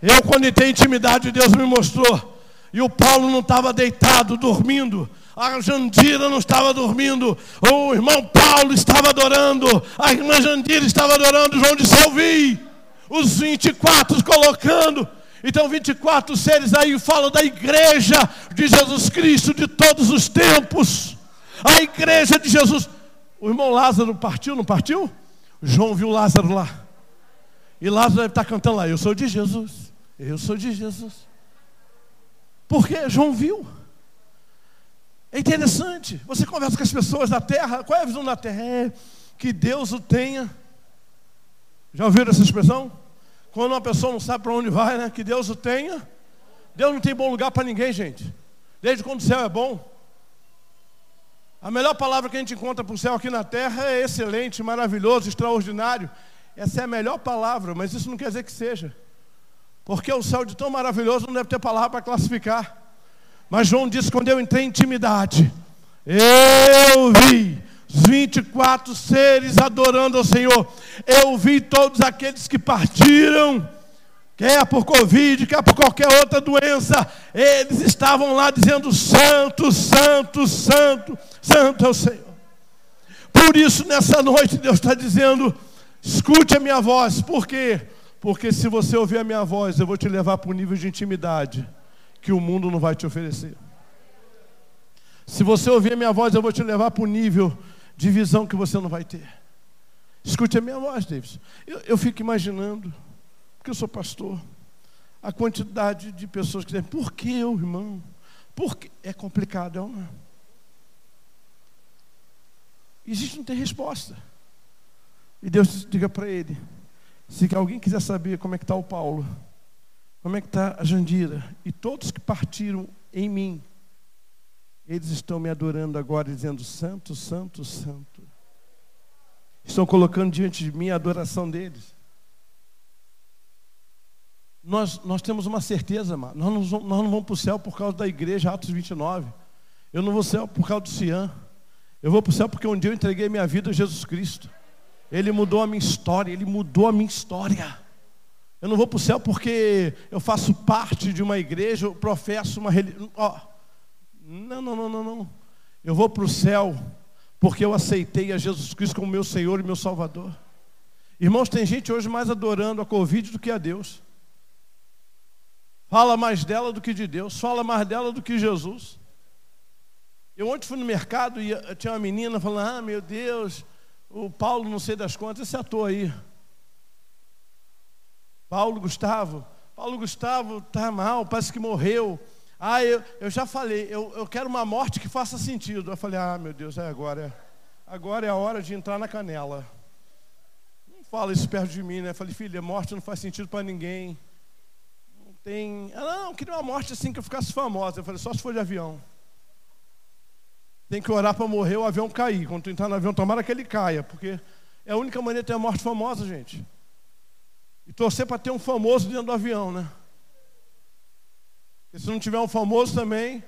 Eu, quando tenho intimidade, Deus me mostrou. E o Paulo não estava deitado, dormindo. A Jandira não estava dormindo. O irmão Paulo estava adorando. A irmã Jandira estava adorando. João disse: Eu vi. Os 24 colocando. Então, 24 seres aí falam da igreja de Jesus Cristo de todos os tempos. A igreja de Jesus. O irmão Lázaro partiu, não partiu? João viu Lázaro lá. E Lázaro deve estar cantando lá: Eu sou de Jesus. Eu sou de Jesus. Porque João viu. É interessante. Você conversa com as pessoas da terra. Qual é a visão da terra? É que Deus o tenha. Já ouviram essa expressão? Quando uma pessoa não sabe para onde vai, né? Que Deus o tenha. Deus não tem bom lugar para ninguém, gente. Desde quando o céu é bom. A melhor palavra que a gente encontra para o céu aqui na terra é excelente, maravilhoso, extraordinário. Essa é a melhor palavra, mas isso não quer dizer que seja. Porque o céu de tão maravilhoso não deve ter palavra para classificar. Mas João disse: quando eu entrei em intimidade, eu vi os 24 seres adorando ao Senhor. Eu vi todos aqueles que partiram quer por Covid, quer por qualquer outra doença, eles estavam lá dizendo: Santo, Santo, Santo, Santo é o Senhor. Por isso, nessa noite, Deus está dizendo: escute a minha voz, por quê? Porque se você ouvir a minha voz, eu vou te levar para um nível de intimidade que o mundo não vai te oferecer. Se você ouvir a minha voz, eu vou te levar para um nível de visão que você não vai ter. Escute a minha voz, Davis. Eu, eu fico imaginando porque eu sou pastor. A quantidade de pessoas que dizem, por que eu, irmão? Porque é complicado, é ou não? Existe não tem resposta. E Deus diga para ele: se alguém quiser saber como é que está o Paulo, como é que está a Jandira, e todos que partiram em mim, eles estão me adorando agora, dizendo: Santo, Santo, Santo. Estão colocando diante de mim a adoração deles nós, nós temos uma certeza, mano. Nós não, nós não vamos para o céu por causa da igreja, Atos 29. Eu não vou para o céu por causa do Cian. Eu vou para o céu porque um dia eu entreguei minha vida a Jesus Cristo. Ele mudou a minha história, ele mudou a minha história. Eu não vou para o céu porque eu faço parte de uma igreja, eu professo uma religião. Oh. Não, não, não, não, não. Eu vou para o céu porque eu aceitei a Jesus Cristo como meu Senhor e meu Salvador. Irmãos, tem gente hoje mais adorando a Covid do que a Deus. Fala mais dela do que de Deus, fala mais dela do que Jesus. Eu ontem fui no mercado e tinha uma menina falando: Ah, meu Deus, o Paulo, não sei das quantas, esse ator aí. Paulo Gustavo. Paulo Gustavo está mal, parece que morreu. Ah, eu, eu já falei, eu, eu quero uma morte que faça sentido. Eu falei: Ah, meu Deus, é agora. Agora é a hora de entrar na canela. Não fala isso perto de mim, né? Eu falei: Filha, morte não faz sentido para ninguém tem. Ah, não, queria uma morte assim que eu ficasse famosa. Eu falei, só se for de avião. Tem que orar para morrer o avião cair. Quando tu entrar no avião, tomara que ele caia, porque é a única maneira de ter uma morte famosa, gente. E torcer para ter um famoso dentro do avião, né? Porque se não tiver um famoso também.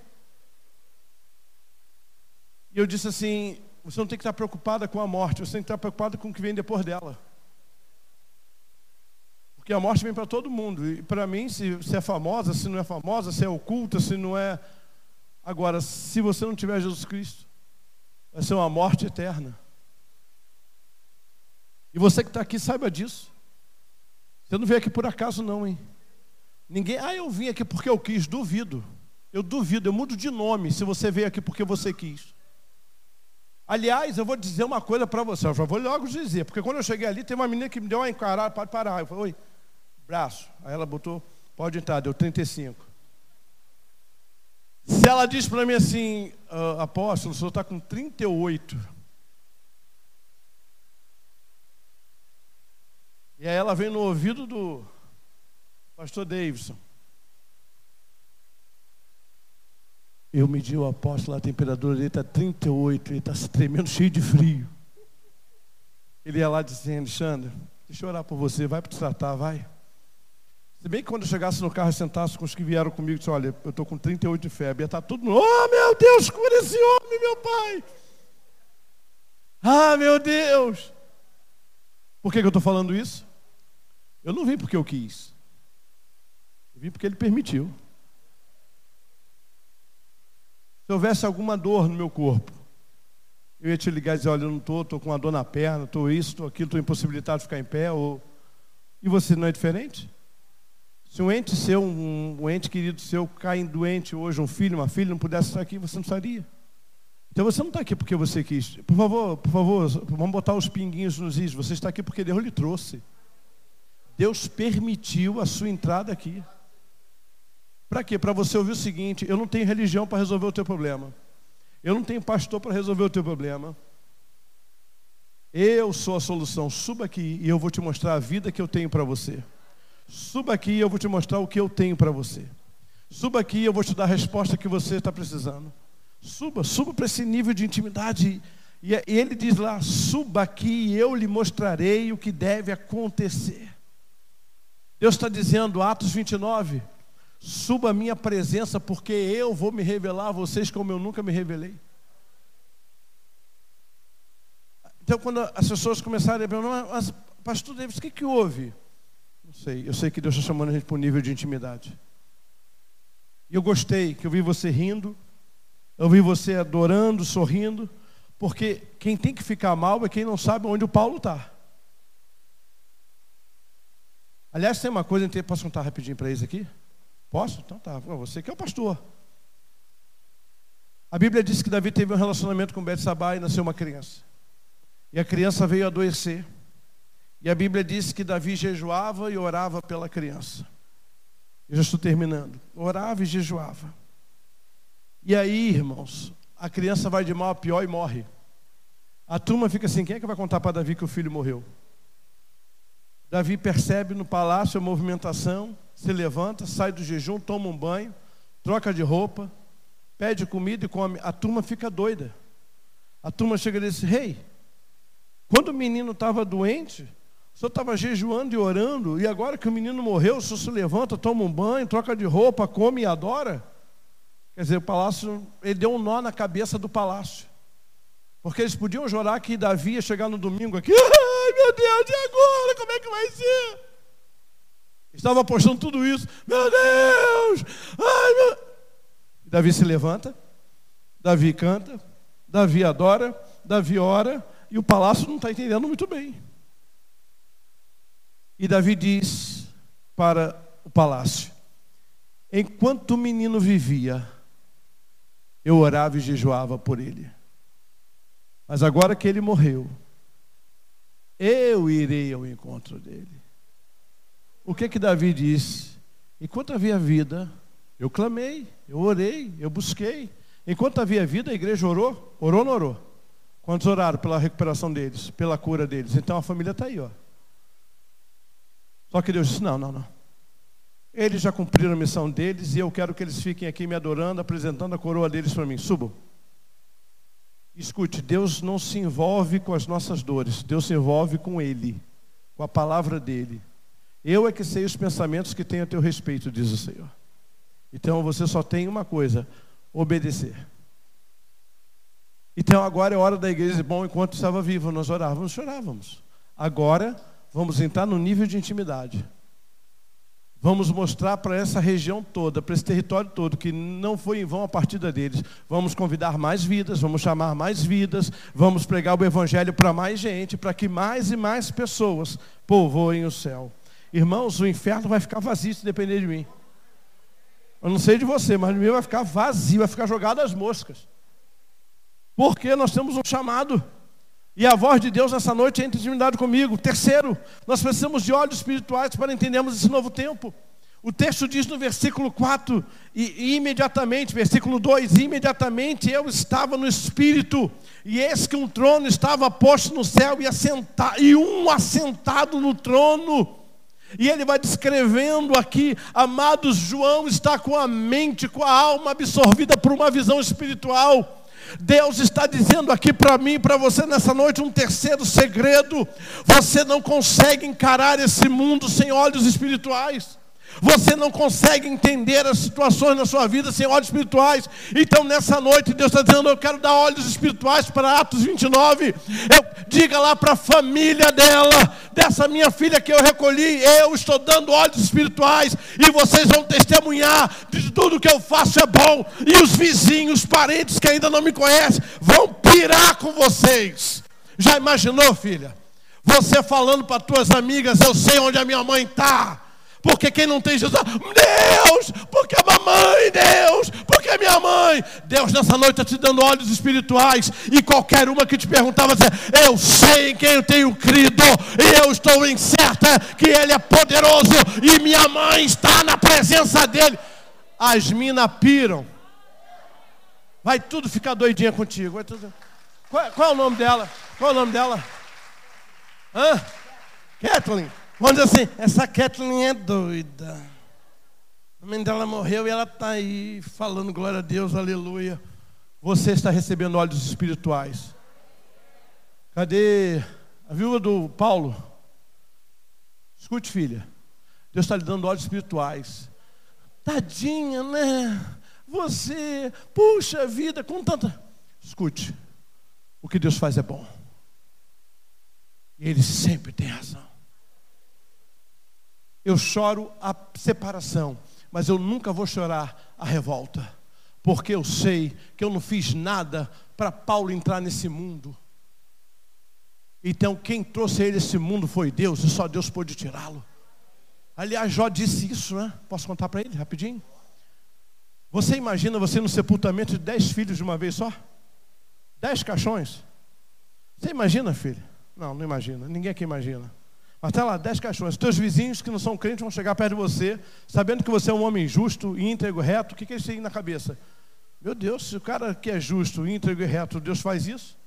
E eu disse assim: você não tem que estar preocupada com a morte, você tem que estar preocupada com o que vem depois dela. Porque a morte vem para todo mundo. E para mim, se, se é famosa, se não é famosa, se é oculta, se não é. Agora, se você não tiver Jesus Cristo, vai ser uma morte eterna. E você que está aqui, saiba disso. Você não veio aqui por acaso, não, hein? Ninguém. Ah, eu vim aqui porque eu quis. Duvido. Eu duvido. Eu mudo de nome se você veio aqui porque você quis. Aliás, eu vou dizer uma coisa para você. Eu já vou logo dizer. Porque quando eu cheguei ali, tem uma menina que me deu uma encarada. Pode parar. Eu falei, oi braço. Aí ela botou, pode entrar, deu 35. E ela diz para mim assim, ah, apóstolo, o senhor está com 38. E aí ela vem no ouvido do pastor Davidson. Eu medi o apóstolo, a temperatura dele está 38, ele está se tremendo, cheio de frio. Ele ia lá dizendo, Alexandre, deixa eu orar por você, vai para te tratar, vai. Se bem que quando eu chegasse no carro e sentasse com os que vieram comigo, disse, olha, eu estou com 38 de febre, ia estar tá tudo, oh meu Deus, cura esse homem, meu pai. Ah, meu Deus. Por que, que eu estou falando isso? Eu não vim porque eu quis. Eu vim porque ele permitiu. Se houvesse alguma dor no meu corpo, eu ia te ligar e dizer, olha, eu não estou, estou com uma dor na perna, estou isso, estou aquilo, estou impossibilitado de ficar em pé. Ou... E você não é diferente? Se um ente seu, um, um ente querido seu, cai doente hoje, um filho, uma filha, não pudesse estar aqui, você não estaria. Então você não está aqui porque você quis. Por favor, por favor, vamos botar os pinguinhos nos is. Você está aqui porque Deus lhe trouxe. Deus permitiu a sua entrada aqui. Para quê? Para você ouvir o seguinte: eu não tenho religião para resolver o teu problema. Eu não tenho pastor para resolver o teu problema. Eu sou a solução. Suba aqui e eu vou te mostrar a vida que eu tenho para você. Suba aqui e eu vou te mostrar o que eu tenho para você. Suba aqui e eu vou te dar a resposta que você está precisando. Suba, suba para esse nível de intimidade. E ele diz lá: suba aqui e eu lhe mostrarei o que deve acontecer. Deus está dizendo, Atos 29, Suba a minha presença, porque eu vou me revelar a vocês como eu nunca me revelei. Então, quando as pessoas começarem a perguntar, mas, pastor Davis, o que, que houve? Não sei, eu sei que Deus está chamando a gente para um nível de intimidade. E eu gostei que eu vi você rindo, eu vi você adorando, sorrindo, porque quem tem que ficar mal é quem não sabe onde o Paulo está. Aliás, tem uma coisa, posso contar rapidinho para eles aqui? Posso? Então tá. Você que é o pastor. A Bíblia diz que Davi teve um relacionamento com Betsabá e nasceu uma criança. E a criança veio adoecer. E a Bíblia diz que Davi jejuava e orava pela criança. Eu já estou terminando. Orava e jejuava. E aí, irmãos, a criança vai de mal a pior e morre. A turma fica assim: quem é que vai contar para Davi que o filho morreu? Davi percebe no palácio a movimentação, se levanta, sai do jejum, toma um banho, troca de roupa, pede comida e come. A turma fica doida. A turma chega e diz: Rei, hey, quando o menino estava doente, o senhor estava jejuando e orando, e agora que o menino morreu, o senhor se levanta, toma um banho, troca de roupa, come e adora? Quer dizer, o palácio, ele deu um nó na cabeça do palácio. Porque eles podiam jurar que Davi ia chegar no domingo aqui, ai meu Deus, e agora? Como é que vai ser? Estava apostando tudo isso. Meu Deus! Ai, meu... Davi se levanta, Davi canta, Davi adora, Davi ora, e o palácio não está entendendo muito bem. E Davi diz para o palácio: Enquanto o menino vivia, eu orava e jejuava por ele. Mas agora que ele morreu, eu irei ao encontro dele. O que que Davi disse? Enquanto havia vida, eu clamei, eu orei, eu busquei. Enquanto havia vida, a igreja orou? Orou ou não orou? Quantos oraram pela recuperação deles, pela cura deles? Então a família está aí, ó. Só que Deus disse: não, não, não. Eles já cumpriram a missão deles e eu quero que eles fiquem aqui me adorando, apresentando a coroa deles para mim. Subam. Escute, Deus não se envolve com as nossas dores, Deus se envolve com Ele, com a palavra dEle. Eu é que sei os pensamentos que tenho a teu respeito, diz o Senhor. Então você só tem uma coisa: obedecer. Então agora é hora da igreja, bom, enquanto estava vivo, nós orávamos, chorávamos. Agora vamos entrar no nível de intimidade. Vamos mostrar para essa região toda, para esse território todo, que não foi em vão a partida deles. Vamos convidar mais vidas, vamos chamar mais vidas, vamos pregar o Evangelho para mais gente, para que mais e mais pessoas povoem o céu. Irmãos, o inferno vai ficar vazio se depender de mim. Eu não sei de você, mas o meu vai ficar vazio, vai ficar jogado às moscas. Porque nós temos um chamado. E a voz de Deus nessa noite em intimidade comigo. Terceiro, nós precisamos de olhos espirituais para entendermos esse novo tempo. O texto diz no versículo 4, e, e imediatamente, versículo 2, imediatamente eu estava no Espírito, e eis que um trono estava posto no céu e, assenta, e um assentado no trono. E ele vai descrevendo aqui, amados, João está com a mente, com a alma absorvida por uma visão espiritual. Deus está dizendo aqui para mim e para você nessa noite um terceiro segredo: você não consegue encarar esse mundo sem olhos espirituais. Você não consegue entender as situações na sua vida sem olhos espirituais. Então, nessa noite, Deus está dizendo: Eu quero dar olhos espirituais para Atos 29. Eu, diga lá para a família dela, dessa minha filha que eu recolhi. Eu estou dando olhos espirituais. E vocês vão testemunhar de tudo que eu faço é bom. E os vizinhos, parentes que ainda não me conhecem, vão pirar com vocês. Já imaginou, filha? Você falando para tuas amigas: Eu sei onde a minha mãe está. Porque quem não tem Jesus, Deus, porque a mamãe, Deus, porque minha mãe. Deus nessa noite está te dando olhos espirituais. E qualquer uma que te perguntava, eu sei em quem eu tenho crido, e eu estou em certa que Ele é poderoso, e minha mãe está na presença dEle. As minas piram. Vai tudo ficar doidinha contigo. Tudo... Qual, qual, é o nome dela? Qual é o nome dela? Hã? Kathleen. Vamos dizer assim, essa Kathleen é doida. A mãe dela morreu e ela está aí falando glória a Deus, aleluia. Você está recebendo olhos espirituais. Cadê a viúva do Paulo? Escute, filha. Deus está lhe dando olhos espirituais. Tadinha, né? Você, puxa vida, com tanta. Escute. O que Deus faz é bom. E Ele sempre tem razão. Eu choro a separação, mas eu nunca vou chorar a revolta, porque eu sei que eu não fiz nada para Paulo entrar nesse mundo. Então, quem trouxe ele esse mundo foi Deus, e só Deus pôde tirá-lo. Aliás, Jó disse isso, né? Posso contar para ele rapidinho? Você imagina você no sepultamento de dez filhos de uma vez só? Dez caixões? Você imagina, filho? Não, não imagina. Ninguém aqui imagina. Até lá, dez caixões. Teus vizinhos que não são crentes vão chegar perto de você, sabendo que você é um homem justo, íntegro, reto. O que, que eles têm na cabeça? Meu Deus, se o cara que é justo, íntegro e reto, Deus faz isso?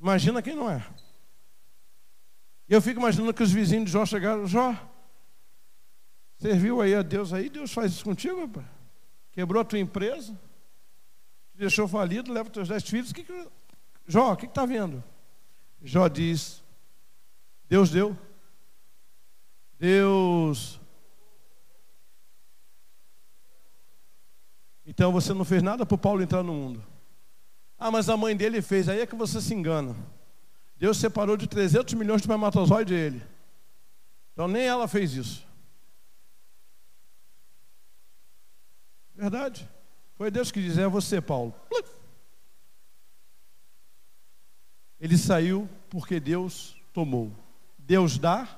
Imagina quem não é. E eu fico imaginando que os vizinhos de Jó chegaram, Jó, serviu aí a Deus aí, Deus faz isso contigo? Quebrou a tua empresa, te deixou falido, leva os teus dez filhos. Que que... Jó, o que está vendo? Jó diz, Deus deu. Deus. Então você não fez nada para o Paulo entrar no mundo. Ah, mas a mãe dele fez. Aí é que você se engana. Deus separou de 300 milhões de espermatozoide ele. Então nem ela fez isso. Verdade. Foi Deus que disse, é você, Paulo. Ele saiu porque Deus tomou. Deus dá,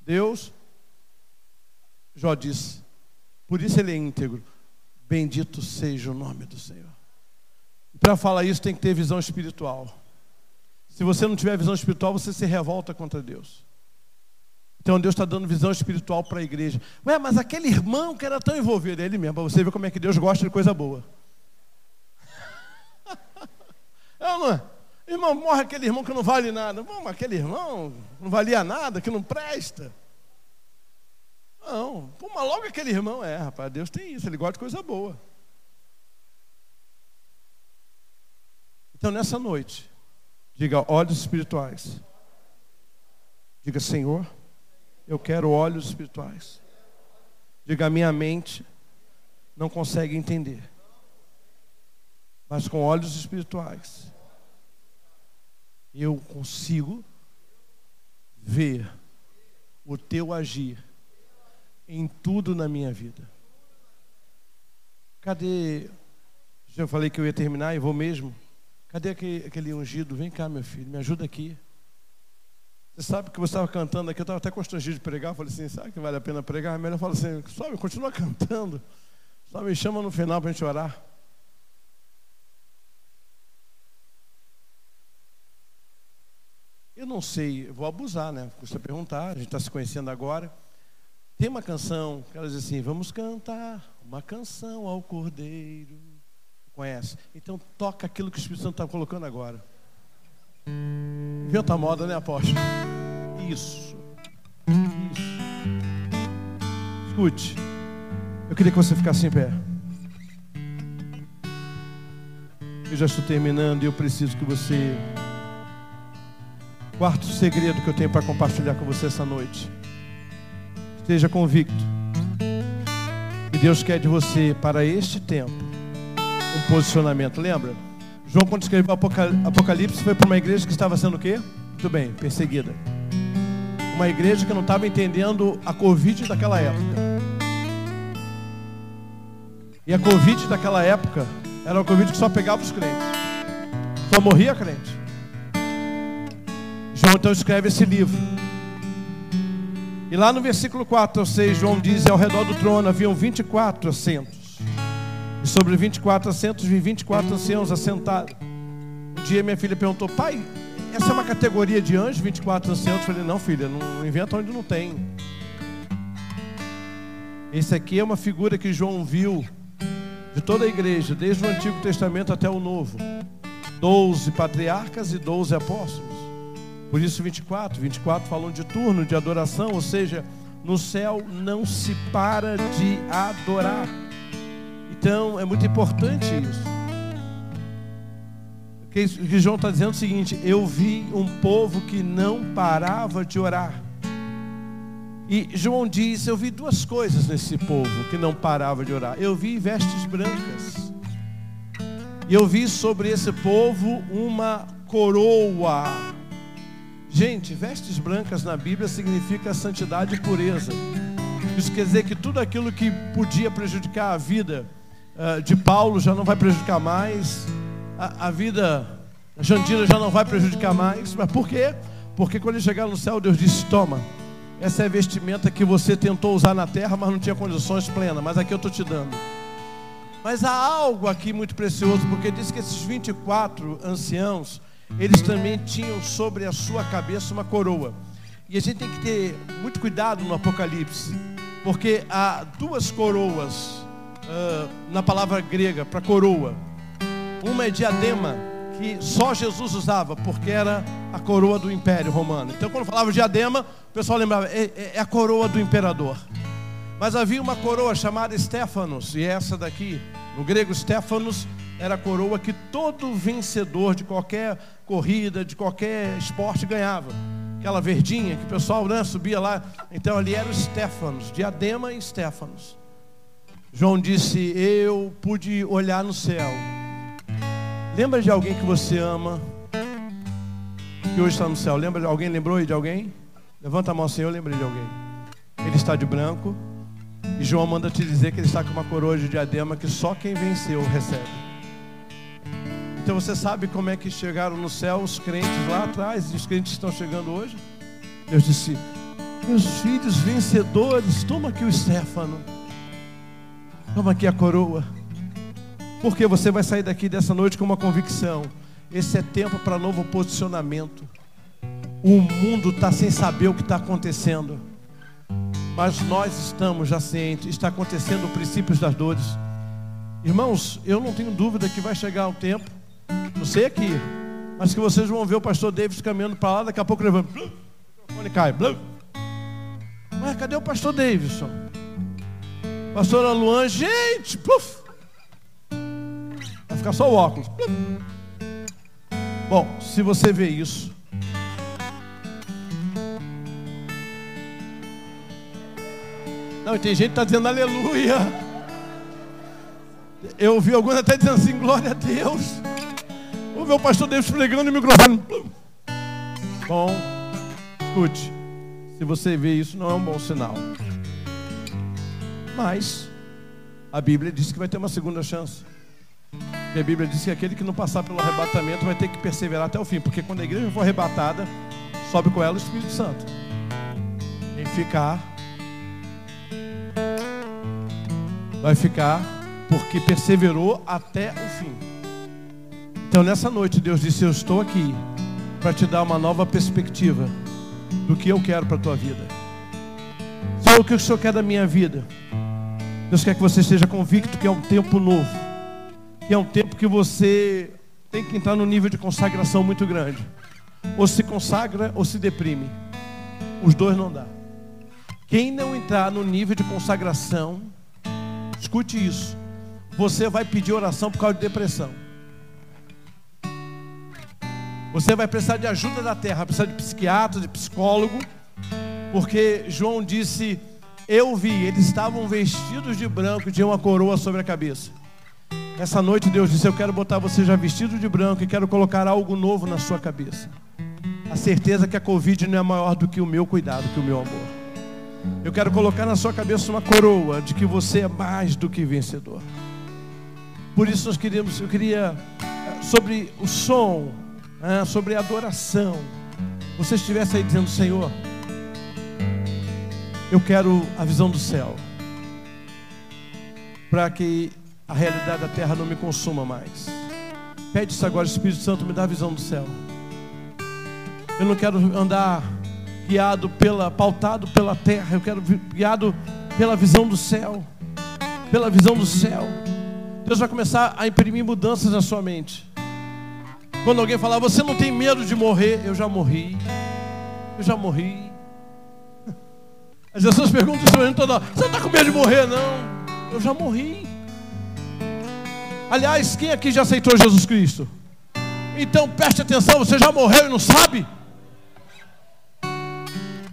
Deus. Jó diz, por isso ele é íntegro. Bendito seja o nome do Senhor. Para falar isso tem que ter visão espiritual. Se você não tiver visão espiritual, você se revolta contra Deus. Então Deus está dando visão espiritual para a igreja. Ué, mas aquele irmão que era tão envolvido, é ele mesmo, para você ver como é que Deus gosta de coisa boa. é ou não é? Irmão, morre aquele irmão que não vale nada. Vamos, aquele irmão não valia nada, que não presta. Não, pô, mas logo aquele irmão é, rapaz, Deus tem isso, ele gosta de coisa boa. Então nessa noite, diga olhos espirituais. Diga, Senhor, eu quero olhos espirituais. Diga, minha mente não consegue entender. Mas com olhos espirituais eu consigo ver o teu agir em tudo na minha vida. Cadê? Já falei que eu ia terminar e vou mesmo. Cadê aquele, aquele ungido? Vem cá, meu filho, me ajuda aqui. Você sabe que você estava cantando aqui, eu estava até constrangido de pregar. Falei assim: sabe que vale a pena pregar? Melhor falar assim: sobe, continua cantando. Só me chama no final para a gente orar. Não sei, vou abusar, né? Custa perguntar, a gente está se conhecendo agora. Tem uma canção que ela diz assim: Vamos cantar uma canção ao Cordeiro. Conhece? Então toca aquilo que o Espírito Santo está colocando agora. Inventa a moda, né, apóstolo? Isso. Isso. Escute. Eu queria que você ficasse em pé. Eu já estou terminando e eu preciso que você. Quarto segredo que eu tenho para compartilhar com você essa noite. Esteja convicto. E Deus quer de você para este tempo um posicionamento. Lembra? João, quando escreveu Apocalipse, foi para uma igreja que estava sendo o quê? Muito bem, perseguida. Uma igreja que não estava entendendo a Covid daquela época. E a Covid daquela época era uma Covid que só pegava os crentes. Só morria crente. João então escreve esse livro. E lá no versículo 4 ou 6, João diz: Ao redor do trono haviam 24 assentos. E sobre 24 assentos vi 24 anciãos assentados. Um dia minha filha perguntou: Pai, essa é uma categoria de anjos, 24 anciãos? Eu falei: Não, filha, não inventa onde não tem. Esse aqui é uma figura que João viu de toda a igreja, desde o Antigo Testamento até o Novo. Doze patriarcas e doze apóstolos. Por isso 24, 24 falam de turno, de adoração, ou seja, no céu não se para de adorar. Então é muito importante isso. O que João está dizendo é o seguinte: eu vi um povo que não parava de orar. E João diz: Eu vi duas coisas nesse povo que não parava de orar. Eu vi vestes brancas. E eu vi sobre esse povo uma coroa. Gente, vestes brancas na Bíblia significa santidade e pureza. Isso quer dizer que tudo aquilo que podia prejudicar a vida uh, de Paulo já não vai prejudicar mais. A, a vida da Jandira já não vai prejudicar mais. Mas por quê? Porque quando ele chegar no céu, Deus disse: Toma essa é a vestimenta que você tentou usar na terra, mas não tinha condições plenas. Mas aqui eu estou te dando. Mas há algo aqui muito precioso, porque diz que esses 24 anciãos, eles também tinham sobre a sua cabeça uma coroa. E a gente tem que ter muito cuidado no Apocalipse, porque há duas coroas uh, na palavra grega para coroa. Uma é diadema, que só Jesus usava, porque era a coroa do Império Romano. Então, quando falava diadema, o pessoal lembrava, é, é, é a coroa do imperador. Mas havia uma coroa chamada Stefanos, e essa daqui, no grego Stefanos, era a coroa que todo vencedor de qualquer corrida, de qualquer esporte ganhava. Aquela verdinha que o pessoal né, subia lá. Então ali era o Stefanos, diadema e Stefanos. João disse: Eu pude olhar no céu. Lembra de alguém que você ama, que hoje está no céu? Lembra de alguém? Lembrou de alguém? Levanta a mão eu lembrei de alguém. Ele está de branco. E João manda te dizer que ele está com uma coroa de diadema que só quem venceu recebe. Então você sabe como é que chegaram no céu os crentes lá atrás e os crentes estão chegando hoje? Deus disse: Meus filhos vencedores, toma aqui o Stefano. Toma aqui a coroa. Porque você vai sair daqui dessa noite com uma convicção. Esse é tempo para novo posicionamento. O mundo está sem saber o que está acontecendo. Mas nós estamos já cientes, está acontecendo princípios das dores. Irmãos, eu não tenho dúvida que vai chegar um tempo, não sei aqui, mas que vocês vão ver o pastor Davis caminhando para lá, daqui a pouco levando, o microfone cai. Ué, cadê o pastor Davidson? Pastora Luan, gente, puf! Vai ficar só o óculos. Bom, se você vê isso, Não, tem gente que está dizendo aleluia. Eu ouvi alguns até dizendo assim, glória a Deus. O meu pastor Deus pregando o microfone. Bom, escute. Se você vê isso, não é um bom sinal. Mas a Bíblia diz que vai ter uma segunda chance. E a Bíblia diz que aquele que não passar pelo arrebatamento vai ter que perseverar até o fim, porque quando a igreja for arrebatada, sobe com ela o Espírito Santo. Quem ficar vai ficar porque perseverou até o fim. Então nessa noite Deus disse: Eu estou aqui para te dar uma nova perspectiva do que eu quero para a tua vida. Se Senhor, o que o Senhor quer da minha vida? Deus quer que você esteja convicto que é um tempo novo, que é um tempo que você tem que entrar num nível de consagração muito grande. Ou se consagra ou se deprime. Os dois não dá. Quem não entrar no nível de consagração, escute isso. Você vai pedir oração por causa de depressão. Você vai precisar de ajuda da terra, precisar de psiquiatra, de psicólogo, porque João disse: Eu vi, eles estavam vestidos de branco e tinham uma coroa sobre a cabeça. Essa noite Deus disse: Eu quero botar você já vestido de branco e quero colocar algo novo na sua cabeça. A certeza que a Covid não é maior do que o meu cuidado, que o meu amor. Eu quero colocar na sua cabeça uma coroa de que você é mais do que vencedor. Por isso nós queríamos, eu queria sobre o som, né, sobre adoração. Você estivesse aí dizendo, Senhor, eu quero a visão do céu, para que a realidade da terra não me consuma mais. Pede isso agora, Espírito Santo, me dá a visão do céu. Eu não quero andar guiado pela, pautado pela terra, eu quero guiado pela visão do céu. Pela visão do céu. Deus vai começar a imprimir mudanças na sua mente. Quando alguém falar, você não tem medo de morrer, eu já morri. Eu já morri. As pessoas perguntam isso toda hora, você não está com medo de morrer? Não, eu já morri. Aliás, quem aqui já aceitou Jesus Cristo? Então preste atenção, você já morreu e não sabe?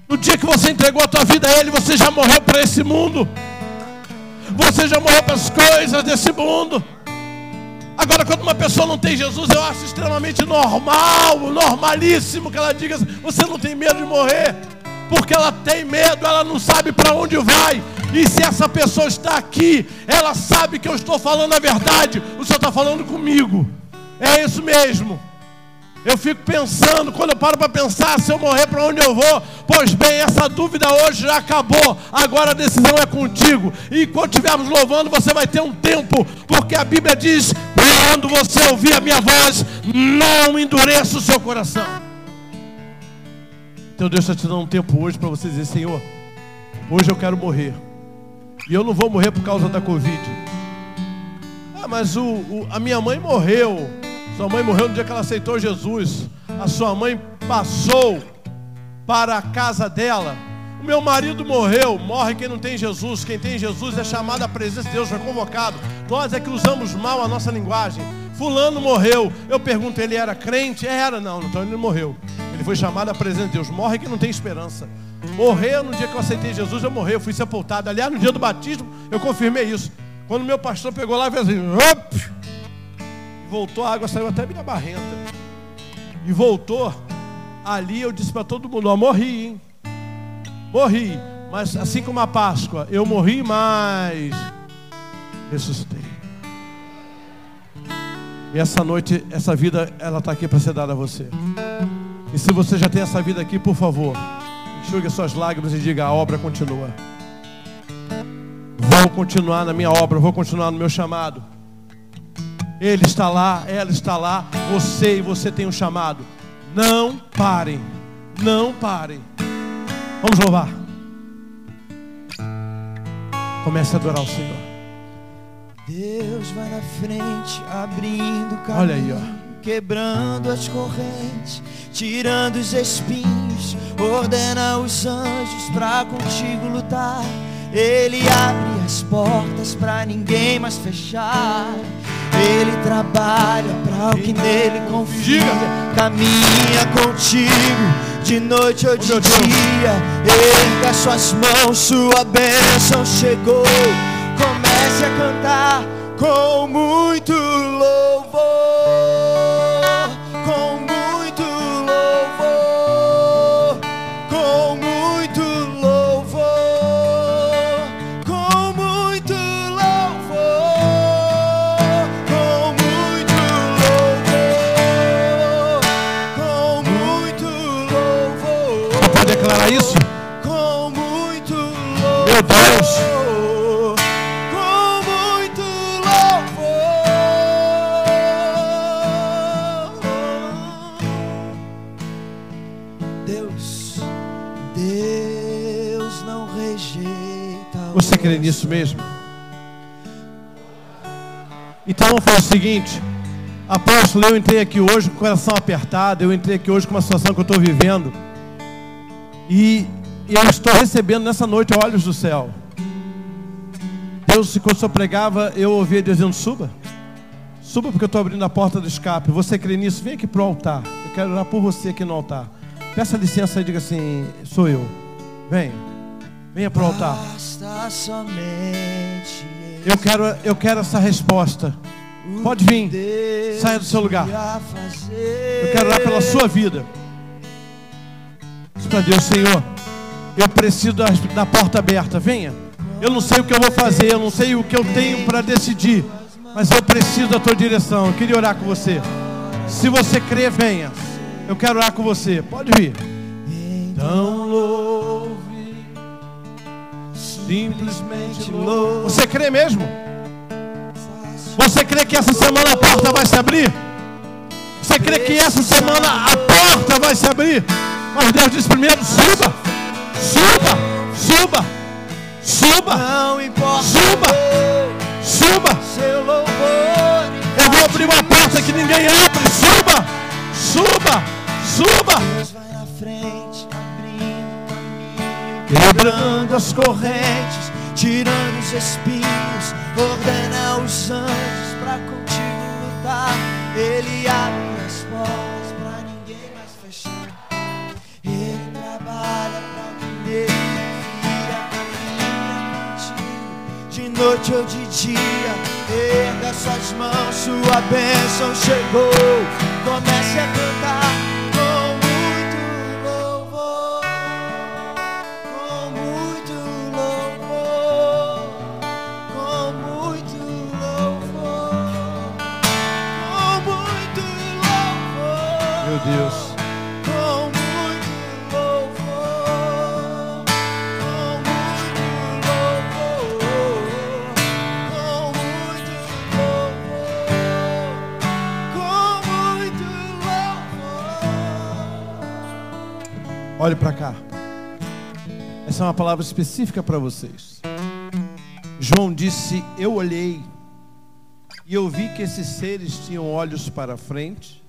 No dia que você entregou a tua vida a Ele, você já morreu para esse mundo. Você já morreu para as coisas desse mundo. Agora, quando uma pessoa não tem Jesus, eu acho extremamente normal, normalíssimo que ela diga assim, você não tem medo de morrer. Porque ela tem medo, ela não sabe para onde vai. E se essa pessoa está aqui, ela sabe que eu estou falando a verdade. O Senhor está falando comigo. É isso mesmo. Eu fico pensando, quando eu paro para pensar, se eu morrer, para onde eu vou? Pois bem, essa dúvida hoje já acabou. Agora a decisão é contigo. E quando estivermos louvando, você vai ter um tempo, porque a Bíblia diz: quando você ouvir a minha voz, não endureça o seu coração. Então Deus está te dando um tempo hoje para você dizer: Senhor, hoje eu quero morrer. E eu não vou morrer por causa da Covid. Ah, mas o, o a minha mãe morreu. Sua mãe morreu no dia que ela aceitou Jesus. A sua mãe passou para a casa dela. O meu marido morreu. Morre quem não tem Jesus. Quem tem Jesus é chamado à presença de Deus, foi convocado. Nós é que usamos mal a nossa linguagem. Fulano morreu. Eu pergunto, ele era crente? Era, não, então ele não morreu. Ele foi chamado à presença de Deus. Morre quem não tem esperança. Morreu no dia que eu aceitei Jesus, eu morri, eu fui sepultado. Aliás, no dia do batismo, eu confirmei isso. Quando meu pastor pegou lá e fez assim, Op! Voltou, a água saiu até minha barrenta. E voltou. Ali eu disse para todo mundo: Ó, morri, hein? Morri. Mas assim como a Páscoa, eu morri, mas ressuscitei. E essa noite, essa vida, ela está aqui para ser dada a você. E se você já tem essa vida aqui, por favor, enxugue suas lágrimas e diga: a obra continua. Vou continuar na minha obra, vou continuar no meu chamado. Ele está lá, ela está lá, você e você tem um chamado. Não parem, não parem. Vamos louvar. Comece a adorar o Senhor. Deus vai na frente, abrindo caminho. Olha aí, ó quebrando as correntes, tirando os espinhos, ordena os anjos para contigo lutar. Ele abre as portas para ninguém mais fechar. Ele trabalha para o que nele confia. Caminha contigo de noite ou de dia. Erga suas mãos, sua bênção chegou. Comece a cantar com muito louvor. Deus rejeita crê nisso mesmo? Então vamos fazer o seguinte. Apóstolo, eu entrei aqui hoje com o coração apertado, eu entrei aqui hoje com uma situação que eu estou vivendo. E eu estou recebendo nessa noite olhos do céu. Deus, quando o senhor pregava, eu ouvia dizendo: suba. Suba porque eu estou abrindo a porta do escape. Você crê nisso? Vem aqui para o altar. Eu quero orar por você aqui no altar. Peça licença e diga assim: sou eu. Venha. Venha para o altar. Eu quero, eu quero essa resposta. Pode vir. Saia do seu lugar. Eu quero orar pela sua vida. Diz para Deus, Senhor. Eu preciso da, porta aberta. Venha. Eu não sei o que eu vou fazer. Eu não sei o que eu tenho para decidir. Mas eu preciso da tua direção. Eu queria orar com você. Se você crê, venha. Eu quero orar com você. Pode vir. Então louve. Simplesmente louve. Você crê mesmo? Você crê que essa semana a porta vai se abrir? Você crê que essa semana a porta vai se abrir? Mas Deus diz primeiro: suba, suba, suba, suba, não importa, suba, suba. Seu louvor, Eu vou abrir uma porta que ninguém abre. Suba, suba, suba. Deus vai na frente, abrindo quebrando as correntes, tirando os espinhos ordena os anjos para contigo lutar. Ele abre noite ou de dia. Erga suas mãos, sua bênção chegou. Comece a cantar. Olhe para cá. Essa é uma palavra específica para vocês. João disse: Eu olhei e eu vi que esses seres tinham olhos para frente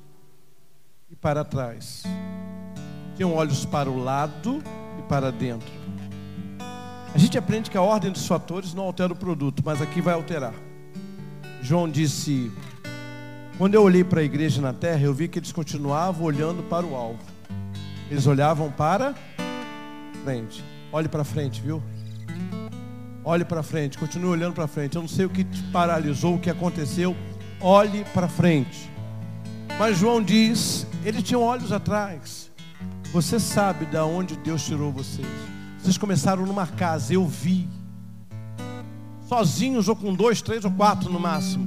e para trás. Tinham olhos para o lado e para dentro. A gente aprende que a ordem dos fatores não altera o produto, mas aqui vai alterar. João disse: Quando eu olhei para a igreja na terra, eu vi que eles continuavam olhando para o alvo. Eles olhavam para frente. Olhe para frente, viu? Olhe para frente, continue olhando para frente. Eu não sei o que te paralisou, o que aconteceu. Olhe para frente. Mas João diz: eles tinham olhos atrás. Você sabe de onde Deus tirou vocês. Vocês começaram numa casa, eu vi. Sozinhos ou com dois, três ou quatro no máximo.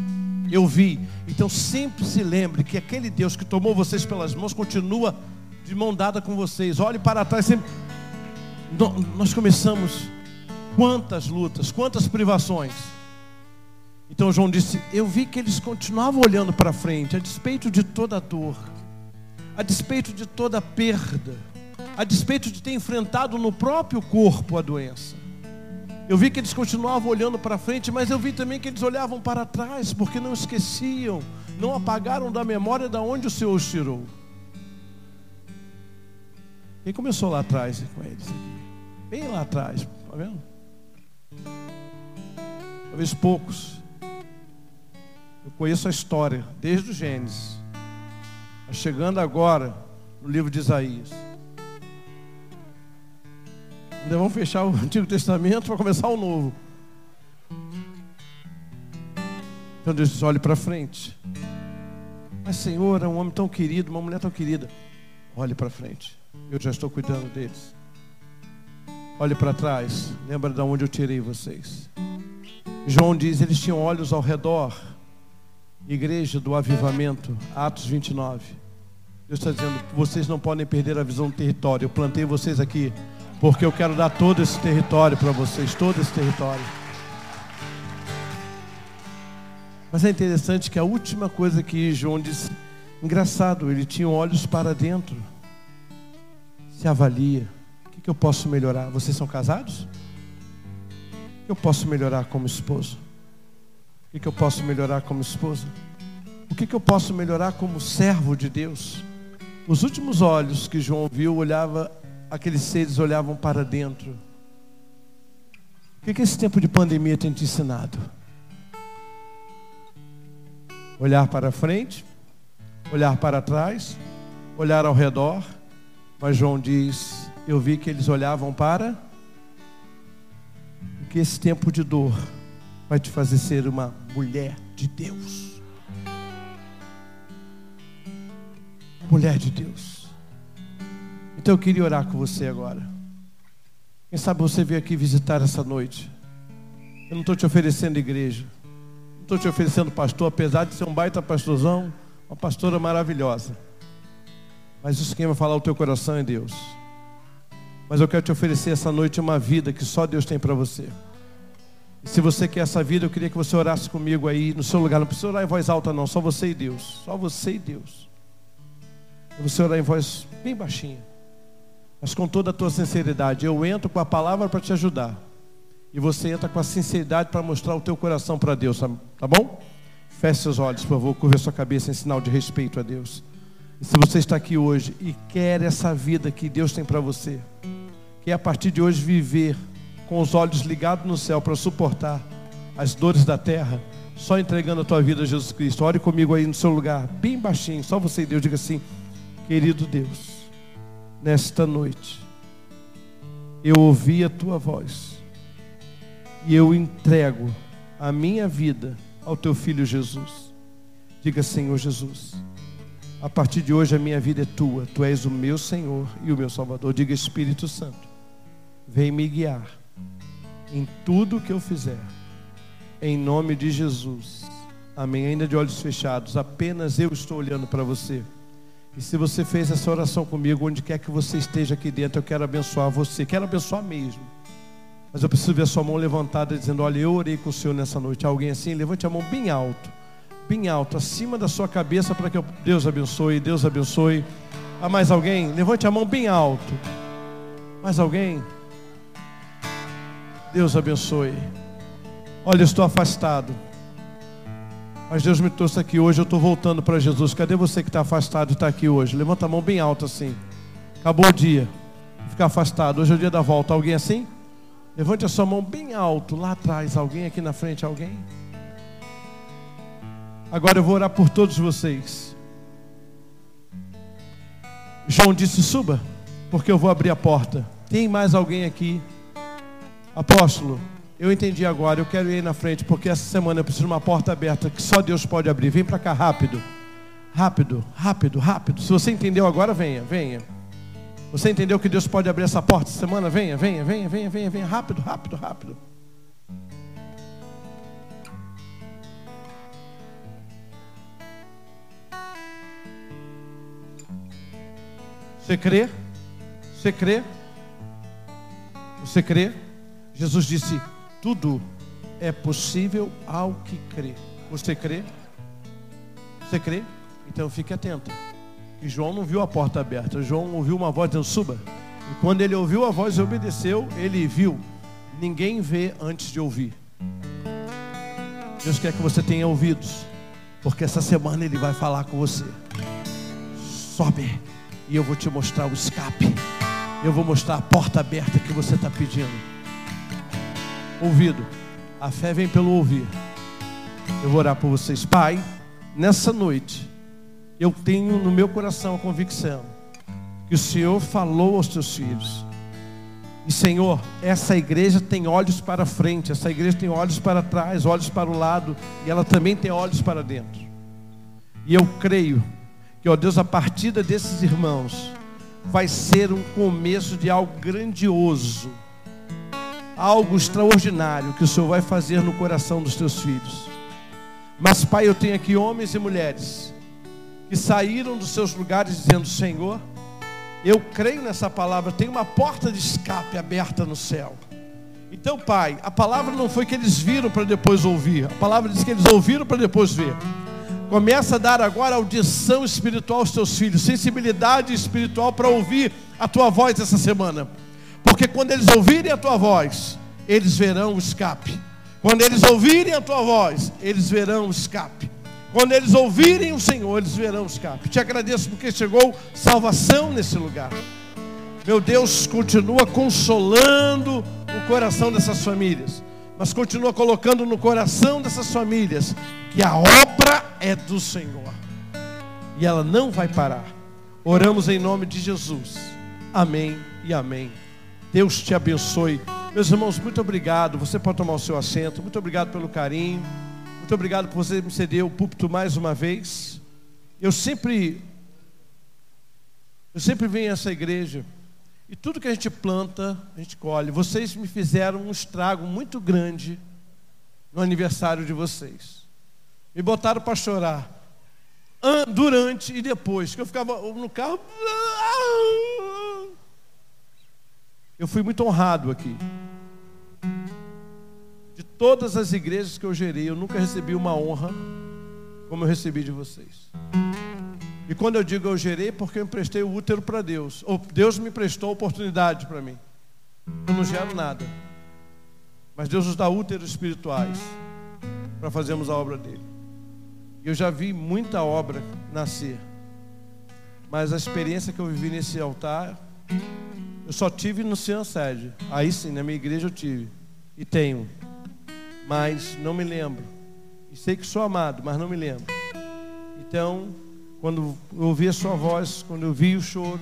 Eu vi. Então sempre se lembre que aquele Deus que tomou vocês pelas mãos continua de mão dada com vocês. Olhe para trás sempre. Nós começamos quantas lutas, quantas privações. Então João disse: Eu vi que eles continuavam olhando para frente, a despeito de toda a dor, a despeito de toda a perda, a despeito de ter enfrentado no próprio corpo a doença. Eu vi que eles continuavam olhando para frente, mas eu vi também que eles olhavam para trás, porque não esqueciam, não apagaram da memória da onde o Senhor os tirou. Quem começou lá atrás com eles? Bem lá atrás, está vendo? Talvez poucos. Eu conheço a história, desde o Gênesis. Chegando agora no livro de Isaías. Ainda vamos fechar o Antigo Testamento para começar o Novo. Então Deus diz: olhe para frente. Mas Senhor, é um homem tão querido, uma mulher tão querida. Olhe para frente. Eu já estou cuidando deles. Olhe para trás. Lembra de onde eu tirei vocês. João diz: eles tinham olhos ao redor Igreja do Avivamento, Atos 29. Deus está dizendo: vocês não podem perder a visão do território. Eu plantei vocês aqui porque eu quero dar todo esse território para vocês, todo esse território. Mas é interessante que a última coisa que João disse, engraçado, ele tinha olhos para dentro. Se avalia. O que, que eu posso melhorar? Vocês são casados? O que eu posso melhorar como esposo? O que eu posso melhorar como esposa? O que eu posso melhorar como servo de Deus? Os últimos olhos que João viu, olhava, aqueles seres olhavam para dentro. O que esse tempo de pandemia tem te ensinado? Olhar para frente, olhar para trás, olhar ao redor. Mas João diz: Eu vi que eles olhavam para. Que esse tempo de dor vai te fazer ser uma mulher de Deus. Mulher de Deus. Então eu queria orar com você agora. Quem sabe você veio aqui visitar essa noite. Eu não estou te oferecendo igreja. Não estou te oferecendo pastor, apesar de ser um baita pastorzão, uma pastora maravilhosa. Mas isso quem vai falar o teu coração é Deus. Mas eu quero te oferecer essa noite uma vida que só Deus tem para você. E se você quer essa vida, eu queria que você orasse comigo aí no seu lugar. Não precisa orar em voz alta, não. Só você e Deus. Só você e Deus. Você orar em voz bem baixinha. Mas com toda a tua sinceridade. Eu entro com a palavra para te ajudar. E você entra com a sinceridade para mostrar o teu coração para Deus. Tá bom? Feche seus olhos, por favor. Curva sua cabeça em sinal de respeito a Deus. Se você está aqui hoje e quer essa vida que Deus tem para você, quer a partir de hoje viver com os olhos ligados no céu para suportar as dores da terra, só entregando a tua vida a Jesus Cristo. Ore comigo aí no seu lugar, bem baixinho, só você e Deus. Diga assim: Querido Deus, nesta noite, eu ouvi a tua voz e eu entrego a minha vida ao teu filho Jesus. Diga, Senhor Jesus a partir de hoje a minha vida é tua. Tu és o meu Senhor e o meu Salvador. Diga Espírito Santo, vem me guiar em tudo que eu fizer. Em nome de Jesus. Amém. Ainda de olhos fechados, apenas eu estou olhando para você. E se você fez essa oração comigo, onde quer que você esteja aqui dentro, eu quero abençoar você. Quero abençoar mesmo. Mas eu preciso ver a sua mão levantada dizendo: Olha, eu orei com o Senhor nessa noite. Alguém assim, levante a mão bem alto bem alto, acima da sua cabeça, para que Deus abençoe, Deus abençoe. Há mais alguém? Levante a mão bem alto. Mais alguém? Deus abençoe. Olha, eu estou afastado. Mas Deus me trouxe aqui hoje, eu estou voltando para Jesus. Cadê você que está afastado e está aqui hoje? Levanta a mão bem alto assim. Acabou o dia. Ficar afastado. Hoje é o dia da volta. Alguém assim? Levante a sua mão bem alto, lá atrás. Alguém aqui na frente? Alguém? Agora eu vou orar por todos vocês. João disse: Suba, porque eu vou abrir a porta. Tem mais alguém aqui? Apóstolo, eu entendi agora. Eu quero ir na frente, porque essa semana eu preciso de uma porta aberta que só Deus pode abrir. Vem para cá rápido. Rápido, rápido, rápido. Se você entendeu agora, venha, venha. Você entendeu que Deus pode abrir essa porta essa semana? Venha, venha, venha, venha, venha, venha. Rápido, rápido, rápido. Você crê? Você crê? Você crê? Jesus disse: tudo é possível ao que crê. Você crê? Você crê? Então fique atento. E João não viu a porta aberta. João ouviu uma voz dizendo: suba. E quando ele ouviu a voz e obedeceu, ele viu. Ninguém vê antes de ouvir. Deus quer que você tenha ouvidos, porque essa semana ele vai falar com você. Sobe e eu vou te mostrar o escape. Eu vou mostrar a porta aberta que você está pedindo. Ouvido. A fé vem pelo ouvir. Eu vou orar por vocês. Pai, nessa noite, eu tenho no meu coração a convicção que o Senhor falou aos teus filhos. E Senhor, essa igreja tem olhos para frente, essa igreja tem olhos para trás, olhos para o lado, e ela também tem olhos para dentro. E eu creio que, ó Deus, a partida desses irmãos vai ser um começo de algo grandioso, algo extraordinário que o Senhor vai fazer no coração dos teus filhos. Mas, Pai, eu tenho aqui homens e mulheres que saíram dos seus lugares dizendo: Senhor, eu creio nessa palavra, tem uma porta de escape aberta no céu. Então, Pai, a palavra não foi que eles viram para depois ouvir, a palavra diz que eles ouviram para depois ver. Começa a dar agora audição espiritual aos teus filhos, sensibilidade espiritual para ouvir a tua voz essa semana. Porque quando eles ouvirem a tua voz, eles verão o escape. Quando eles ouvirem a tua voz, eles verão o escape. Quando eles ouvirem o Senhor, eles verão o escape. Te agradeço porque chegou salvação nesse lugar. Meu Deus, continua consolando o coração dessas famílias, mas continua colocando no coração dessas famílias que a obra é do Senhor e ela não vai parar. Oramos em nome de Jesus. Amém e amém. Deus te abençoe. Meus irmãos, muito obrigado. Você pode tomar o seu assento. Muito obrigado pelo carinho. Muito obrigado por você me ceder o púlpito mais uma vez. Eu sempre eu sempre venho a essa igreja e tudo que a gente planta, a gente colhe. Vocês me fizeram um estrago muito grande no aniversário de vocês. Me botaram para chorar durante e depois, que eu ficava no carro. Eu fui muito honrado aqui. De todas as igrejas que eu gerei, eu nunca recebi uma honra como eu recebi de vocês. E quando eu digo eu gerei, porque eu emprestei o útero para Deus. Ou Deus me prestou oportunidade para mim. Eu não gero nada. Mas Deus nos dá úteros espirituais para fazermos a obra dele. Eu já vi muita obra nascer. Mas a experiência que eu vivi nesse altar, eu só tive no Cian Sede. Aí sim, na minha igreja eu tive. E tenho. Mas não me lembro. E sei que sou amado, mas não me lembro. Então, quando eu ouvi a sua voz, quando eu vi o choro,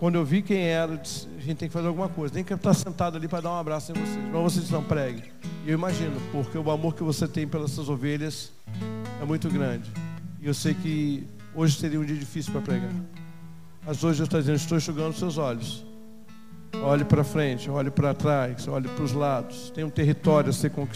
quando eu vi quem era, disse, a gente tem que fazer alguma coisa. Nem que eu estar sentado ali para dar um abraço em vocês. Mas vocês não preguem. E eu imagino, porque o amor que você tem pelas suas ovelhas é muito grande. E eu sei que hoje seria um dia difícil para pregar. Mas hoje eu estou dizendo, estou enxugando seus olhos. Olhe para frente, olhe para trás, olhe para os lados. Tem um território a ser conquistado.